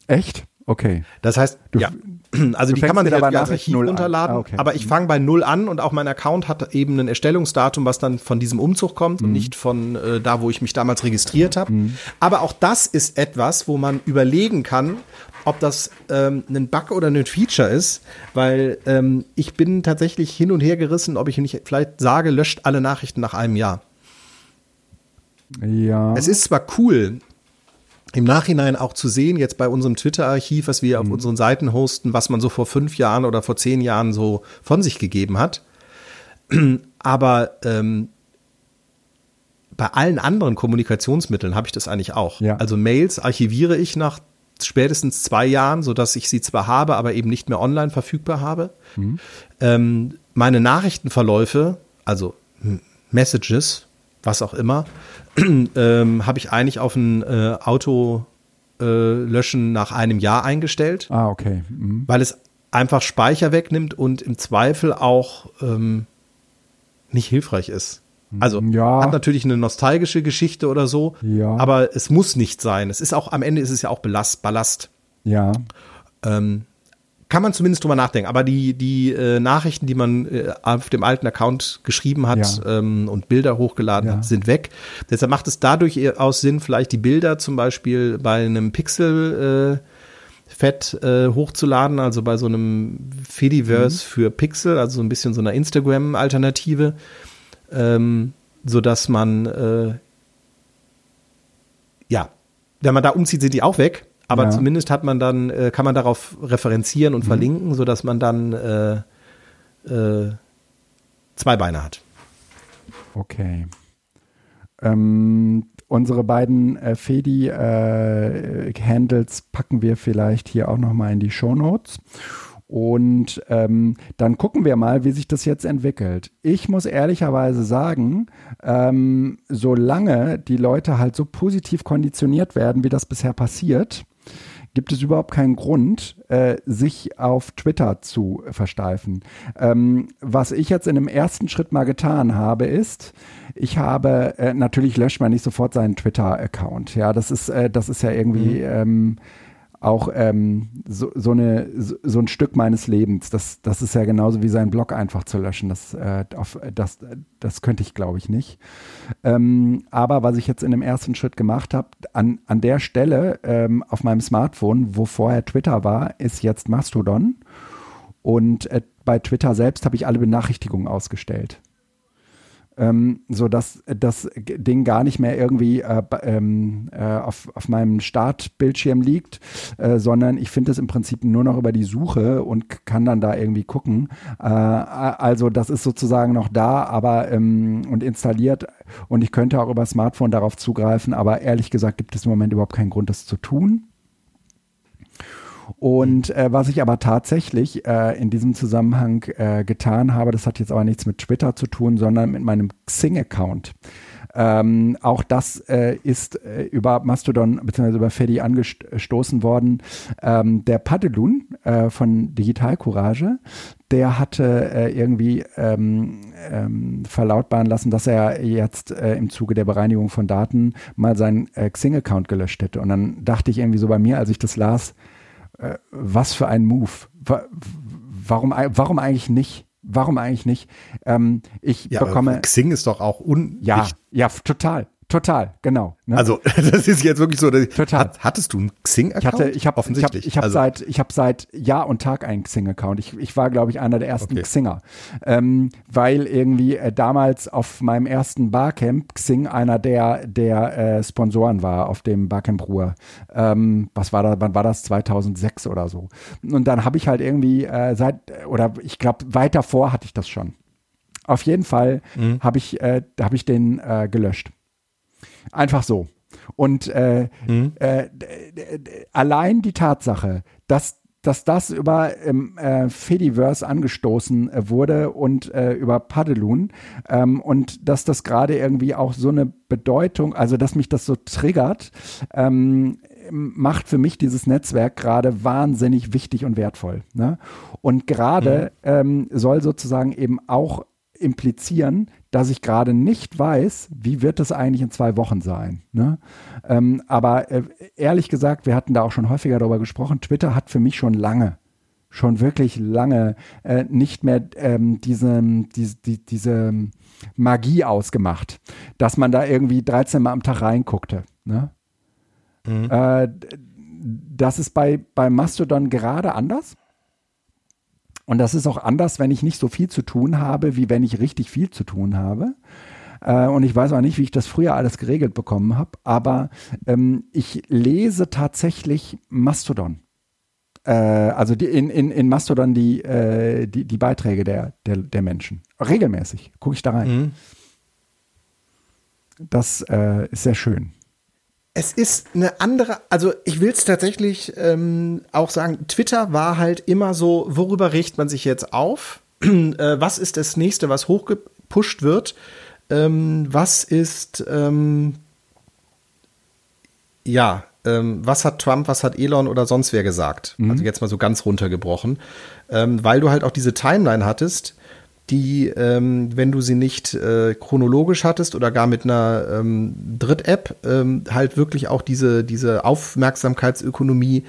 Echt? Okay. Das heißt, du, ja. Also die kann man sich aber als Archiv runterladen, ah, okay. aber ich fange bei null an und auch mein Account hat eben ein Erstellungsdatum, was dann von diesem Umzug kommt mhm. und nicht von äh, da, wo ich mich damals registriert habe. Mhm. Aber auch das ist etwas, wo man überlegen kann, ob das ähm, ein Bug oder ein Feature ist, weil ähm, ich bin tatsächlich hin und her gerissen, ob ich nicht vielleicht sage, löscht alle Nachrichten nach einem Jahr. Ja. Es ist zwar cool, im Nachhinein auch zu sehen, jetzt bei unserem Twitter-Archiv, was wir mhm. auf unseren Seiten hosten, was man so vor fünf Jahren oder vor zehn Jahren so von sich gegeben hat. Aber ähm, bei allen anderen Kommunikationsmitteln habe ich das eigentlich auch. Ja. Also Mails archiviere ich nach spätestens zwei Jahren, sodass ich sie zwar habe, aber eben nicht mehr online verfügbar habe. Mhm. Ähm, meine Nachrichtenverläufe, also Messages, was auch immer, ähm, habe ich eigentlich auf ein äh, Auto äh, löschen nach einem Jahr eingestellt. Ah, okay. Mhm. Weil es einfach Speicher wegnimmt und im Zweifel auch ähm, nicht hilfreich ist. Also ja. hat natürlich eine nostalgische Geschichte oder so, ja. aber es muss nicht sein. Es ist auch am Ende ist es ja auch Ballast. Ballast. Ja. Ähm, kann man zumindest drüber nachdenken. Aber die, die äh, Nachrichten, die man äh, auf dem alten Account geschrieben hat ja. ähm, und Bilder hochgeladen ja. hat, sind weg. Deshalb macht es dadurch aus Sinn, vielleicht die Bilder zum Beispiel bei einem Pixel äh, Fett äh, hochzuladen, also bei so einem Fediverse mhm. für Pixel, also so ein bisschen so einer Instagram-Alternative, ähm, so dass man äh, ja, wenn man da umzieht, sind die auch weg. Aber ja. zumindest hat man dann, äh, kann man darauf referenzieren und mhm. verlinken, sodass man dann äh, äh, zwei Beine hat. Okay. Ähm, unsere beiden äh, Fedi-Handles äh, packen wir vielleicht hier auch nochmal in die Show Notes. Und ähm, dann gucken wir mal, wie sich das jetzt entwickelt. Ich muss ehrlicherweise sagen, ähm, solange die Leute halt so positiv konditioniert werden, wie das bisher passiert, gibt es überhaupt keinen Grund, äh, sich auf Twitter zu versteifen. Ähm, was ich jetzt in dem ersten Schritt mal getan habe, ist, ich habe, äh, natürlich löscht man nicht sofort seinen Twitter-Account. Ja, das ist, äh, das ist ja irgendwie, mhm. ähm, auch ähm, so, so, eine, so, ein Stück meines Lebens. Das, das ist ja genauso wie sein Blog einfach zu löschen. Das, äh, auf, das, das könnte ich, glaube ich, nicht. Ähm, aber was ich jetzt in dem ersten Schritt gemacht habe, an, an der Stelle ähm, auf meinem Smartphone, wo vorher Twitter war, ist jetzt Mastodon. Und äh, bei Twitter selbst habe ich alle Benachrichtigungen ausgestellt ähm, so dass das Ding gar nicht mehr irgendwie äh, ähm, äh, auf, auf meinem Startbildschirm liegt, äh, sondern ich finde es im Prinzip nur noch über die Suche und kann dann da irgendwie gucken. Äh, also das ist sozusagen noch da, aber ähm, und installiert und ich könnte auch über Smartphone darauf zugreifen, aber ehrlich gesagt gibt es im Moment überhaupt keinen Grund, das zu tun. Und äh, was ich aber tatsächlich äh, in diesem Zusammenhang äh, getan habe, das hat jetzt aber nichts mit Twitter zu tun, sondern mit meinem Xing-Account. Ähm, auch das äh, ist äh, über Mastodon bzw. über Fedi angestoßen worden. Ähm, der Padelun äh, von Digital Courage, der hatte äh, irgendwie ähm, ähm, verlautbaren lassen, dass er jetzt äh, im Zuge der Bereinigung von Daten mal seinen äh, Xing-Account gelöscht hätte. Und dann dachte ich irgendwie so bei mir, als ich das las, was für ein Move. Warum, warum eigentlich nicht? Warum eigentlich nicht? Ähm, ich ja, bekomme. Xing ist doch auch un. Ja, ja, total. Total, genau. Ne? Also das ist jetzt wirklich so. Total. Hat, hattest du einen Xing-Account? Ich hatte, ich habe offensichtlich. Ich habe also. seit, ich habe seit Jahr und Tag einen Xing-Account. Ich, ich war, glaube ich, einer der ersten okay. Xinger, ähm, weil irgendwie äh, damals auf meinem ersten Barcamp Xing einer der der äh, Sponsoren war auf dem Barcamp Ruhr. Ähm, was war da? Wann war das? 2006 oder so. Und dann habe ich halt irgendwie äh, seit oder ich glaube weit davor hatte ich das schon. Auf jeden Fall mhm. habe ich, äh, habe ich den äh, gelöscht. Einfach so. Und äh, mhm. äh, allein die Tatsache, dass dass das über ähm, äh, Fediverse angestoßen äh, wurde und äh, über Paddelun ähm, und dass das gerade irgendwie auch so eine Bedeutung, also dass mich das so triggert, ähm, macht für mich dieses Netzwerk gerade wahnsinnig wichtig und wertvoll. Ne? Und gerade mhm. ähm, soll sozusagen eben auch implizieren, dass ich gerade nicht weiß, wie wird es eigentlich in zwei Wochen sein. Ne? Ähm, aber äh, ehrlich gesagt, wir hatten da auch schon häufiger darüber gesprochen, Twitter hat für mich schon lange, schon wirklich lange äh, nicht mehr ähm, diese, die, die, diese Magie ausgemacht, dass man da irgendwie 13 Mal am Tag reinguckte. Ne? Mhm. Äh, das ist bei, bei Mastodon gerade anders. Und das ist auch anders, wenn ich nicht so viel zu tun habe, wie wenn ich richtig viel zu tun habe. Äh, und ich weiß auch nicht, wie ich das früher alles geregelt bekommen habe, aber ähm, ich lese tatsächlich Mastodon. Äh, also die, in, in, in Mastodon die, äh, die, die Beiträge der, der, der Menschen. Regelmäßig gucke ich da rein. Mhm. Das äh, ist sehr schön. Es ist eine andere, also ich will es tatsächlich ähm, auch sagen, Twitter war halt immer so, worüber riecht man sich jetzt auf? äh, was ist das nächste, was hochgepusht wird? Ähm, was ist, ähm, ja, ähm, was hat Trump, was hat Elon oder sonst wer gesagt? Mhm. Also jetzt mal so ganz runtergebrochen. Ähm, weil du halt auch diese Timeline hattest, die, ähm, wenn du sie nicht äh, chronologisch hattest oder gar mit einer ähm, Dritt-App, ähm, halt wirklich auch diese, diese Aufmerksamkeitsökonomie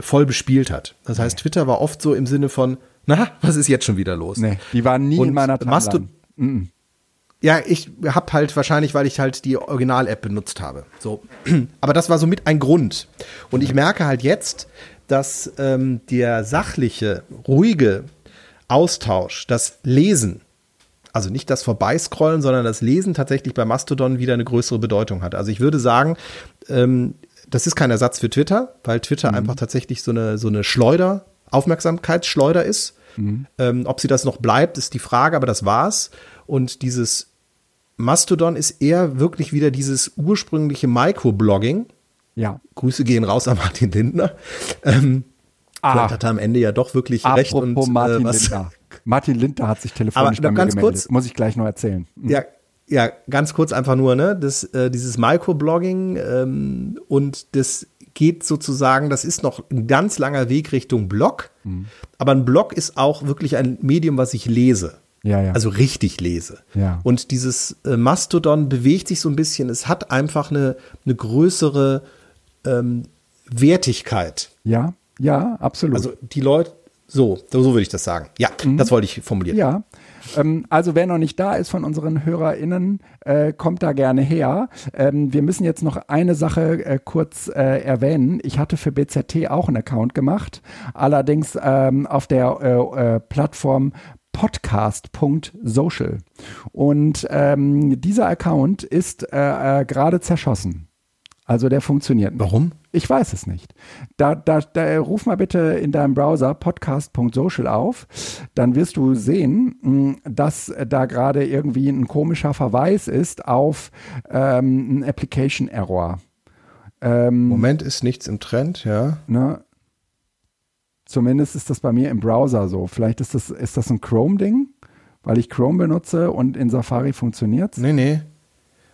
voll bespielt hat. Das heißt, Twitter war oft so im Sinne von, na, was ist jetzt schon wieder los? Nee, die waren nie Und in meiner Timeline. Mm. Ja, ich hab halt wahrscheinlich, weil ich halt die Original-App benutzt habe. So. Aber das war so mit ein Grund. Und ich merke halt jetzt, dass ähm, der sachliche, ruhige Austausch, das Lesen, also nicht das Vorbeiscrollen, sondern das Lesen tatsächlich bei Mastodon wieder eine größere Bedeutung hat. Also ich würde sagen, ähm, das ist kein Ersatz für Twitter, weil Twitter mhm. einfach tatsächlich so eine, so eine Schleuder, Aufmerksamkeitsschleuder ist. Mhm. Ähm, ob sie das noch bleibt, ist die Frage, aber das war's. Und dieses Mastodon ist eher wirklich wieder dieses ursprüngliche Microblogging. Ja. Grüße gehen raus an Martin Lindner. Ähm, Ah. Vielleicht hat er am Ende ja doch wirklich recht. Und, äh, Martin äh, Lindner. Martin Lindner hat sich telefonisch Aber bei ganz gemeldet. kurz, Muss ich gleich noch erzählen. Mhm. Ja, ja, ganz kurz einfach nur, ne, das, äh, dieses Microblogging ähm, und das geht sozusagen, das ist noch ein ganz langer Weg Richtung Blog, mhm. aber ein Blog ist auch wirklich ein Medium, was ich lese. Ja, ja. Also richtig lese. Ja. Und dieses äh, Mastodon bewegt sich so ein bisschen, es hat einfach eine, eine größere ähm, Wertigkeit. Ja. Ja, absolut. Also die Leute, so, so würde ich das sagen. Ja, mhm. das wollte ich formulieren. Ja. Ähm, also wer noch nicht da ist von unseren HörerInnen, äh, kommt da gerne her. Ähm, wir müssen jetzt noch eine Sache äh, kurz äh, erwähnen. Ich hatte für BZT auch einen Account gemacht, allerdings ähm, auf der äh, äh, Plattform podcast.social. Und ähm, dieser Account ist äh, gerade zerschossen. Also der funktioniert nicht. Warum? Ich weiß es nicht. Da, da, da ruf mal bitte in deinem Browser podcast.social auf. Dann wirst du sehen, hm, dass da gerade irgendwie ein komischer Verweis ist auf ähm, einen Application Error. Ähm, Moment ist nichts im Trend, ja. Ne? Zumindest ist das bei mir im Browser so. Vielleicht ist das, ist das ein Chrome-Ding, weil ich Chrome benutze und in Safari funktioniert Nee, nee.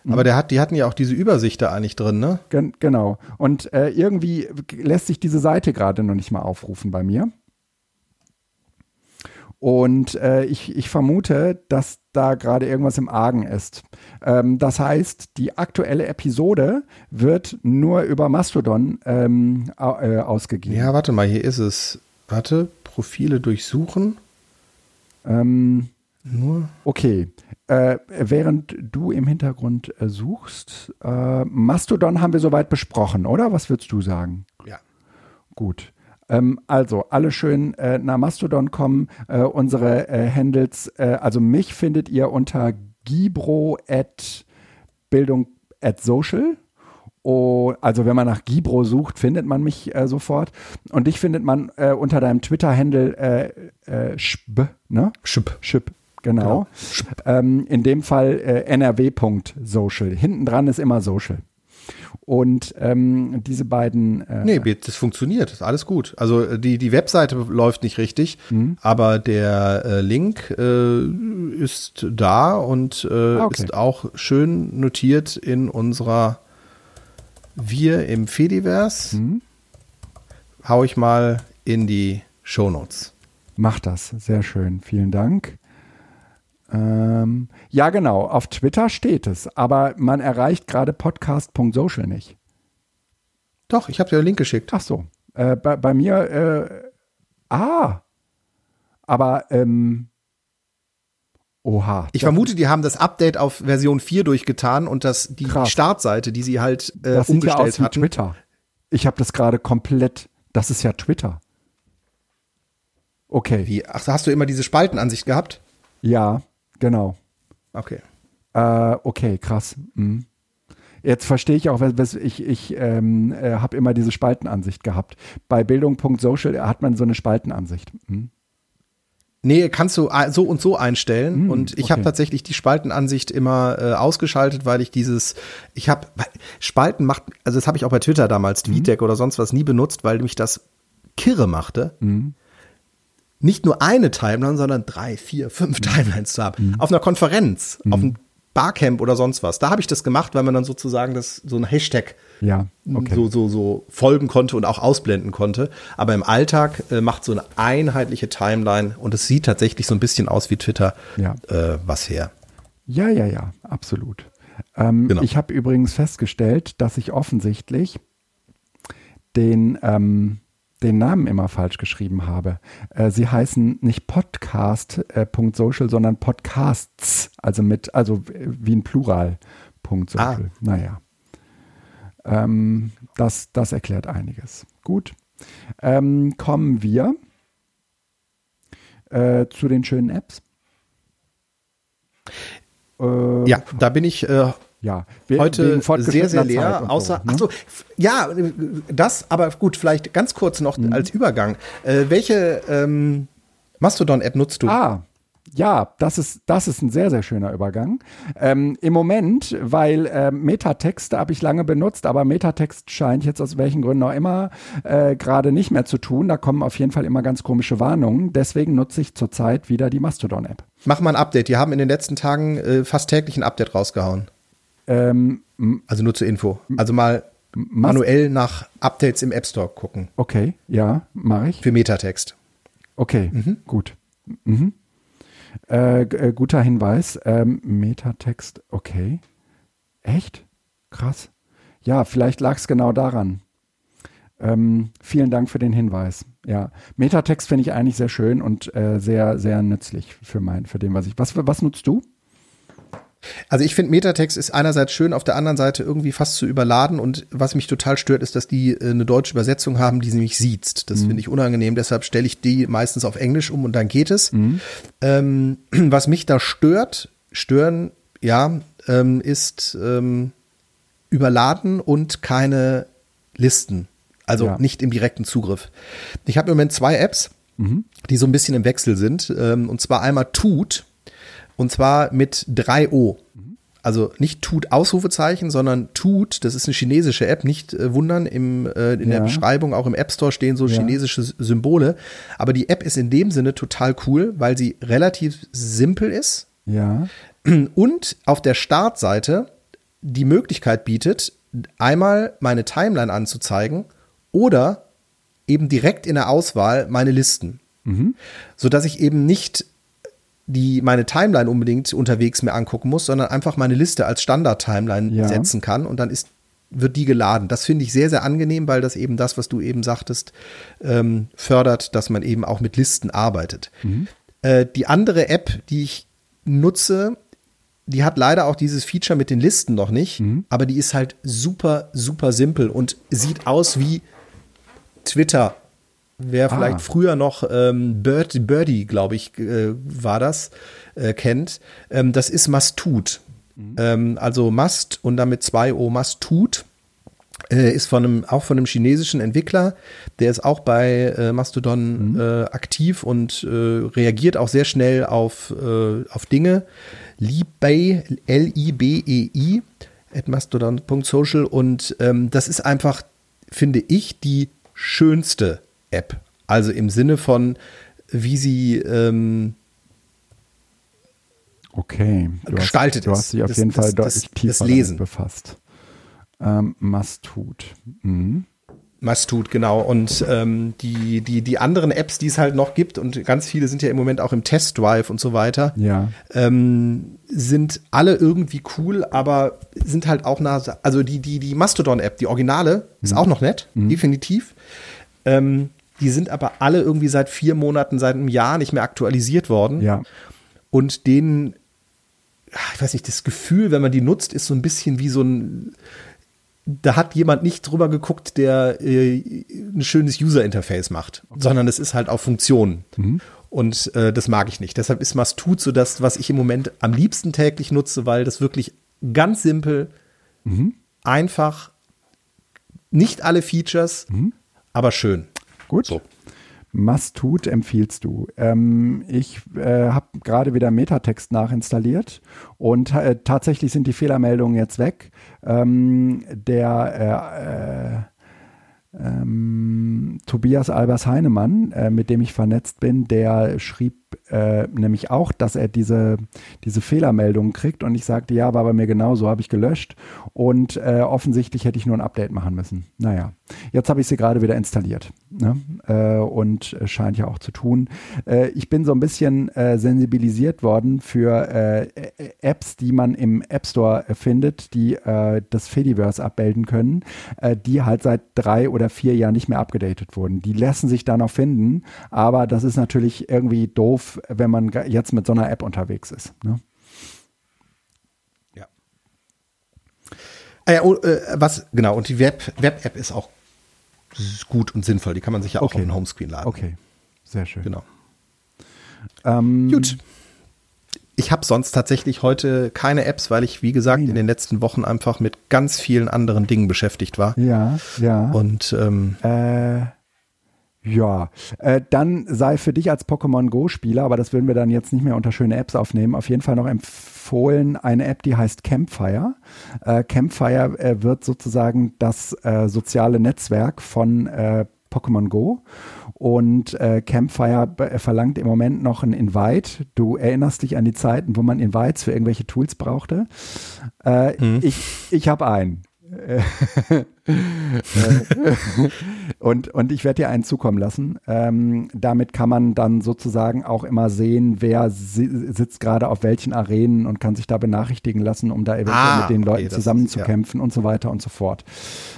Aber der hat, die hatten ja auch diese Übersicht da eigentlich drin, ne? Gen genau. Und äh, irgendwie lässt sich diese Seite gerade noch nicht mal aufrufen bei mir. Und äh, ich, ich vermute, dass da gerade irgendwas im Argen ist. Ähm, das heißt, die aktuelle Episode wird nur über Mastodon ähm, äh, ausgegeben. Ja, warte mal, hier ist es. Warte, Profile durchsuchen. Ähm, Nur. Okay. Äh, während du im Hintergrund äh, suchst, äh, Mastodon haben wir soweit besprochen, oder? Was würdest du sagen? Ja. Gut. Ähm, also, alle schön äh, nach Mastodon kommen. Äh, unsere äh, Handles, äh, also mich findet ihr unter gibro at Bildung at social. Oh, also wenn man nach Gibro sucht, findet man mich äh, sofort. Und dich findet man äh, unter deinem Twitter-Handle äh, äh, Schb, ne? Schip. Schip, genau. Ähm, in dem Fall äh, nrw.social. Hinten dran ist immer social. Und ähm, diese beiden. Äh, Nee, das funktioniert, ist alles gut. Also äh, die, die Webseite läuft nicht richtig, aber der äh, Link äh, ist da und äh, Ah, okay. ist auch schön notiert in unserer Wir im Fediverse. Hau ich mal in die Shownotes. Mach das, sehr schön, vielen Dank. Ähm, ja, genau, auf Twitter steht es, aber man erreicht gerade podcast.social nicht. Doch, ich habe dir den Link geschickt. Ach so, äh, bei, bei mir, äh, ah, aber, ähm, oha. Ich vermute, die haben das Update auf Version 4 durchgetan und das, die Krass. Startseite, die sie halt äh, das sieht ja umgestellt aus wie hatten. Twitter. Ich habe das gerade komplett, das ist ja Twitter. Okay, Wie, ach, hast du immer diese Spaltenansicht gehabt? ja, genau. Okay. Äh, okay, krass. Mhm. Jetzt verstehe ich auch, ich, ich ähm, äh, habe immer diese Spaltenansicht gehabt. Bei Bildung.social hat man so eine Spaltenansicht. Mhm. Nee, kannst du äh, so und so einstellen. Hm, und ich okay. habe tatsächlich die Spaltenansicht immer äh, ausgeschaltet, weil ich dieses, ich habe Spalten macht, also das habe ich auch bei Twitter damals, Mhm. TweetDeck oder sonst was nie benutzt, weil mich das kirre machte. Mhm. Nicht nur eine Timeline, sondern drei, vier, fünf Mhm. Timelines zu haben. Auf einer Konferenz, auf einem Barcamp oder sonst was. Da habe ich das gemacht, weil man dann sozusagen das so ein Hashtag Ja, okay. so, so, so folgen konnte und auch ausblenden konnte. Aber im Alltag äh, macht so eine einheitliche Timeline und es sieht tatsächlich so ein bisschen aus wie Twitter Ja. äh, was her. Ja, ja, ja, absolut. Ähm, Genau. Ich habe übrigens festgestellt, dass ich offensichtlich den, ähm, den Namen immer falsch geschrieben habe. Äh, sie heißen nicht podcast.social, sondern Podcasts, also mit, also wie ein Plural. Punkt social. Naja. Ähm, das, das erklärt einiges. Gut. Ähm, kommen wir äh, zu den schönen Apps. Äh, Ja, da bin ich äh, ja, heute sehr, sehr leer. Außer, so, ne? so, f- ja, äh, das, aber gut, vielleicht ganz kurz noch Mhm. als Übergang. Äh, welche ähm, Mastodon-App nutzt du? Ah, ja, das ist, das ist ein sehr, sehr schöner Übergang. Ähm, Im Moment, weil äh, Metatext habe ich lange benutzt, aber Metatext scheint jetzt aus welchen Gründen auch immer äh, gerade nicht mehr zu tun. Da kommen auf jeden Fall immer ganz komische Warnungen. Deswegen nutze ich zurzeit wieder die Mastodon-App. Mach mal ein Update. Die haben in den letzten Tagen äh, fast täglich ein Update rausgehauen. Ähm, Also nur zur Info. Also mal manuell nach Updates im App Store gucken. okay, ja, mache ich. Für Metatext. Okay, gut. Mhm. Äh, äh, guter Hinweis. Ähm, Metatext, okay. Echt? Krass. Ja, vielleicht lag es genau daran. Ähm, vielen Dank für den Hinweis. Ja, Metatext finde ich eigentlich sehr schön und äh, sehr, sehr nützlich für mein, für den, was ich. Was, was nutzt du? Also ich finde Metatext ist einerseits schön, auf der anderen Seite irgendwie fast zu überladen und was mich total stört, ist, dass die äh, eine deutsche Übersetzung haben, die sie mich sieht. Das finde ich unangenehm, deshalb stelle ich die meistens auf Englisch um und dann geht es. Ähm, was mich da stört, stören, ja, ähm, ist ähm, überladen und keine Listen. Also Ja. nicht im direkten Zugriff. Ich habe im Moment zwei Apps, die so ein bisschen im Wechsel sind. Ähm, und zwar einmal Tut, und zwar mit 3 O. also nicht Tut Ausrufezeichen, sondern Tut, das ist eine chinesische App, nicht äh, wundern, im, äh, in ja. der Beschreibung, auch im App Store stehen so ja. chinesische Symbole. Aber die App ist in dem Sinne total cool, weil sie relativ simpel ist. Ja. Und auf der Startseite die Möglichkeit bietet, einmal meine Timeline anzuzeigen oder eben direkt in der Auswahl meine Listen. Mhm. Sodass ich eben nicht die meine Timeline unbedingt unterwegs mir angucken muss, sondern einfach meine Liste als Standard-Timeline ja. setzen kann und dann ist wird die geladen. Das finde ich sehr, sehr angenehm, weil das eben das, was du eben sagtest, ähm, fördert, dass man eben auch mit Listen arbeitet. Mhm. Äh, die andere App, die ich nutze, die hat leider auch dieses Feature mit den Listen noch nicht, mhm. aber die ist halt super, super simpel und sieht aus wie Twitter wer ah. vielleicht früher noch ähm, Bird, Birdie, glaube ich, äh, war das, äh, kennt, ähm, das ist Mastut. Mhm. Ähm, also Mast und damit zwei O Mastut. Äh, ist von einem, auch von einem chinesischen Entwickler, der ist auch bei äh, Mastodon mhm. äh, aktiv und äh, reagiert auch sehr schnell auf, auf Dinge. Libei, L-I-B-E-I, at mastodon.social und ähm, das ist einfach, finde ich, die schönste App. Also im Sinne von, wie sie ähm, okay. Du gestaltet hast, Du hast dich auf das, jeden Fall das, deutlich tiefer Lesen. befasst. Ähm, Mastut. Mhm. Mastut, genau. Und ähm, die, die, die anderen Apps, die es halt noch gibt, und ganz viele sind ja im Moment auch im Test Drive und so weiter, ja. ähm, sind alle irgendwie cool, aber sind halt auch nah. Also die, die, die Mastodon-App, die Originale, ist mhm. auch noch nett, mhm. definitiv. Ähm, die sind aber alle irgendwie seit vier Monaten, seit einem Jahr nicht mehr aktualisiert worden. Ja. Und denen, ich weiß nicht, das Gefühl, wenn man die nutzt, ist so ein bisschen wie so ein, da hat jemand nicht drüber geguckt, der äh, ein schönes User-Interface macht, okay. sondern es ist halt auf Funktionen. Mhm. Und äh, das mag ich nicht. Deshalb ist Mastut so das, was ich im Moment am liebsten täglich nutze, weil das wirklich ganz simpel, mhm. einfach, nicht alle Features, mhm. aber schön. Gut. So. Mastut empfiehlst du. Ähm, ich äh, habe gerade wieder Metatext nachinstalliert und äh, tatsächlich sind die Fehlermeldungen jetzt weg. Ähm, der äh, äh ähm, Tobias Albers Heinemann, äh, mit dem ich vernetzt bin, der schrieb äh, nämlich auch, dass er diese, diese Fehlermeldungen kriegt und ich sagte, ja, war bei mir genauso, habe ich gelöscht und äh, offensichtlich hätte ich nur ein Update machen müssen. Naja, jetzt habe ich sie gerade wieder installiert ne? äh, und scheint ja auch zu tun. Äh, ich bin so ein bisschen äh, sensibilisiert worden für Apps, die man im App Store findet, die das Fediverse abbilden können, die halt seit drei oder vier Jahren nicht mehr abgedatet wurden. Die lassen sich da noch finden, aber das ist natürlich irgendwie doof doof, wenn man jetzt mit so einer App unterwegs ist. Ne? Ja. Ah ja, oh, äh, was, genau, und die Web-App Web ist auch gut und sinnvoll. Die kann man sich ja auch okay. auf den Homescreen laden. Okay, sehr schön. Genau. Ähm, gut. Ich habe sonst tatsächlich heute keine Apps, weil ich, wie gesagt, in den letzten Wochen einfach mit ganz vielen anderen Dingen beschäftigt war. Ja, ja. Und ähm, äh, ja, äh, dann sei für dich als Pokémon Go-Spieler, aber das würden wir dann jetzt nicht mehr unter schöne Apps aufnehmen, auf jeden Fall noch empfohlen eine App, die heißt Campfire. Äh, Campfire äh, wird sozusagen das äh, soziale Netzwerk von äh, Pokémon Go und äh, Campfire äh, verlangt im Moment noch ein Invite. Du erinnerst dich an die Zeiten, wo man Invites für irgendwelche Tools brauchte. Äh, mhm. Ich, ich habe einen. und, und ich werde dir einen zukommen lassen. Ähm, damit kann man dann sozusagen auch immer sehen, wer si sitzt gerade auf welchen Arenen und kann sich da benachrichtigen lassen, um da eventuell ah, mit den Leuten okay, zusammenzukämpfen ja. und so weiter und so fort.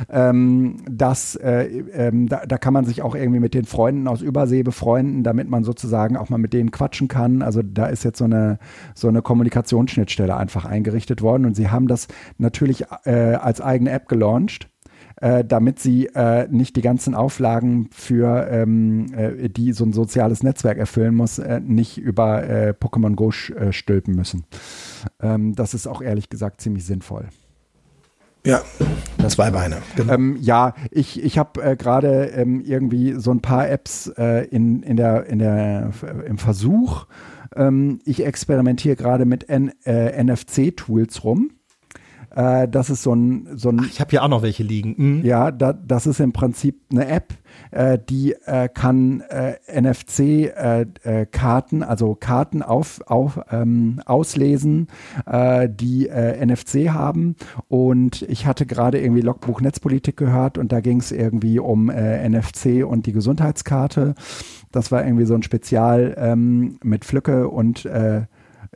Ähm, das, äh, ähm, da, da kann man sich auch irgendwie mit den Freunden aus Übersee befreunden, damit man sozusagen auch mal mit denen quatschen kann. Also da ist jetzt so eine, so eine Kommunikationsschnittstelle einfach eingerichtet worden und sie haben das natürlich äh, als eigene App gelauncht äh, damit sie äh, nicht die ganzen Auflagen für ähm, äh, die so ein soziales Netzwerk erfüllen muss, äh, nicht über äh, Pokémon Go stülpen müssen. Ähm, das ist auch ehrlich gesagt ziemlich sinnvoll. Ja, zwei Beine. Genau. Ähm, ja, ich, ich habe äh, gerade ähm, irgendwie so ein paar Apps äh, in, in der, in der, im Versuch. Ähm, ich experimentiere gerade mit äh, NFC-Tools rum. Äh, das ist so ein, so ein Ach, ich habe hier auch noch welche liegen. Mhm. Ja, da, das ist im Prinzip eine App, äh, die äh, kann äh, NFC-Karten, äh, äh, also Karten auf, auf, ähm, auslesen, die NFC haben. Und ich hatte gerade irgendwie Logbuch Netzpolitik gehört und da ging es irgendwie um NFC und die Gesundheitskarte. Das war irgendwie so ein Spezial ähm, mit Flücke und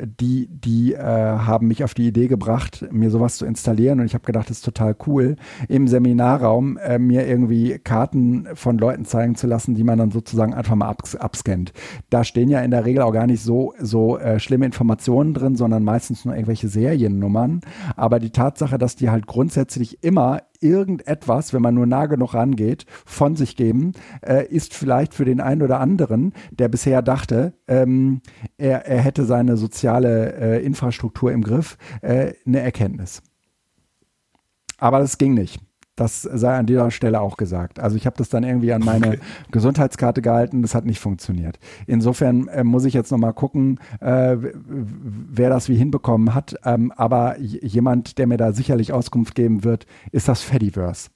die, die äh, haben mich auf die Idee gebracht, mir sowas zu installieren und ich habe gedacht, das ist total cool, im Seminarraum äh, mir irgendwie Karten von Leuten zeigen zu lassen, die man dann sozusagen einfach mal abs abscannt. Da stehen ja in der Regel auch gar nicht so, so äh, schlimme Informationen drin, sondern meistens nur irgendwelche Seriennummern. Aber die Tatsache, dass die halt grundsätzlich immer irgendetwas, wenn man nur nah genug rangeht, von sich geben, äh, ist vielleicht für den einen oder anderen, der bisher dachte, ähm, er, er hätte seine soziale äh, Infrastruktur im Griff, äh, eine Erkenntnis. Aber das ging nicht. Das sei an dieser Stelle auch gesagt. Also ich habe das dann irgendwie an meine okay. Gesundheitskarte gehalten, das hat nicht funktioniert. Insofern äh, muss ich jetzt nochmal gucken, äh, wer das wie hinbekommen hat. Ähm, aber jemand, der mir da sicherlich Auskunft geben wird, ist das Fediverse.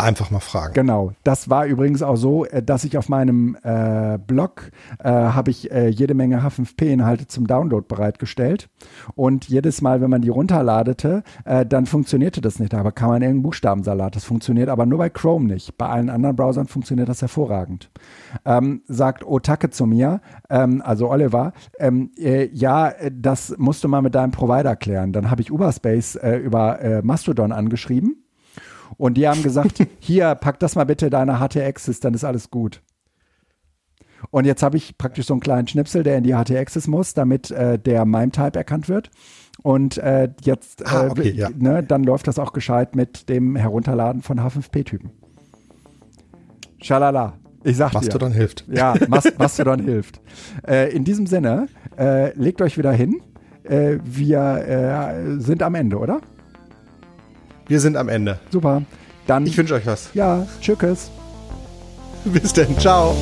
Einfach mal fragen. Genau. Das war übrigens auch so, äh, dass ich auf meinem äh, Blog äh, habe ich äh, jede Menge H5P-Inhalte zum Download bereitgestellt. Und jedes Mal, wenn man die runterladete, äh, dann funktionierte das nicht. Aber kann man irgendeinen Buchstabensalat. Das funktioniert aber nur bei Chrome nicht. Bei allen anderen Browsern funktioniert das hervorragend. Ähm, sagt Otake zu mir, ähm, also Oliver, ähm, äh, ja, das musst du mal mit deinem Provider klären. Dann habe ich Uberspace über Mastodon angeschrieben und die haben gesagt, hier, pack das mal bitte deine HT-Access, dann ist alles gut. Und jetzt habe ich praktisch so einen kleinen Schnipsel, der in die HT-Access muss, damit äh, der MIME-Type erkannt wird. Und äh, jetzt, ah, äh, okay, ja. ne, dann läuft das auch gescheit mit dem Herunterladen von H5P-Typen. Schalala. Ich sag Mastodon dir. hilft. Ja, Mas Mastodon hilft. Äh, in diesem Sinne, äh, legt euch wieder hin. Äh, wir äh, sind am Ende, oder? Wir sind am Ende. Super. Dann. Ich wünsche euch was. Ja, tschüss. Bis denn. Ciao.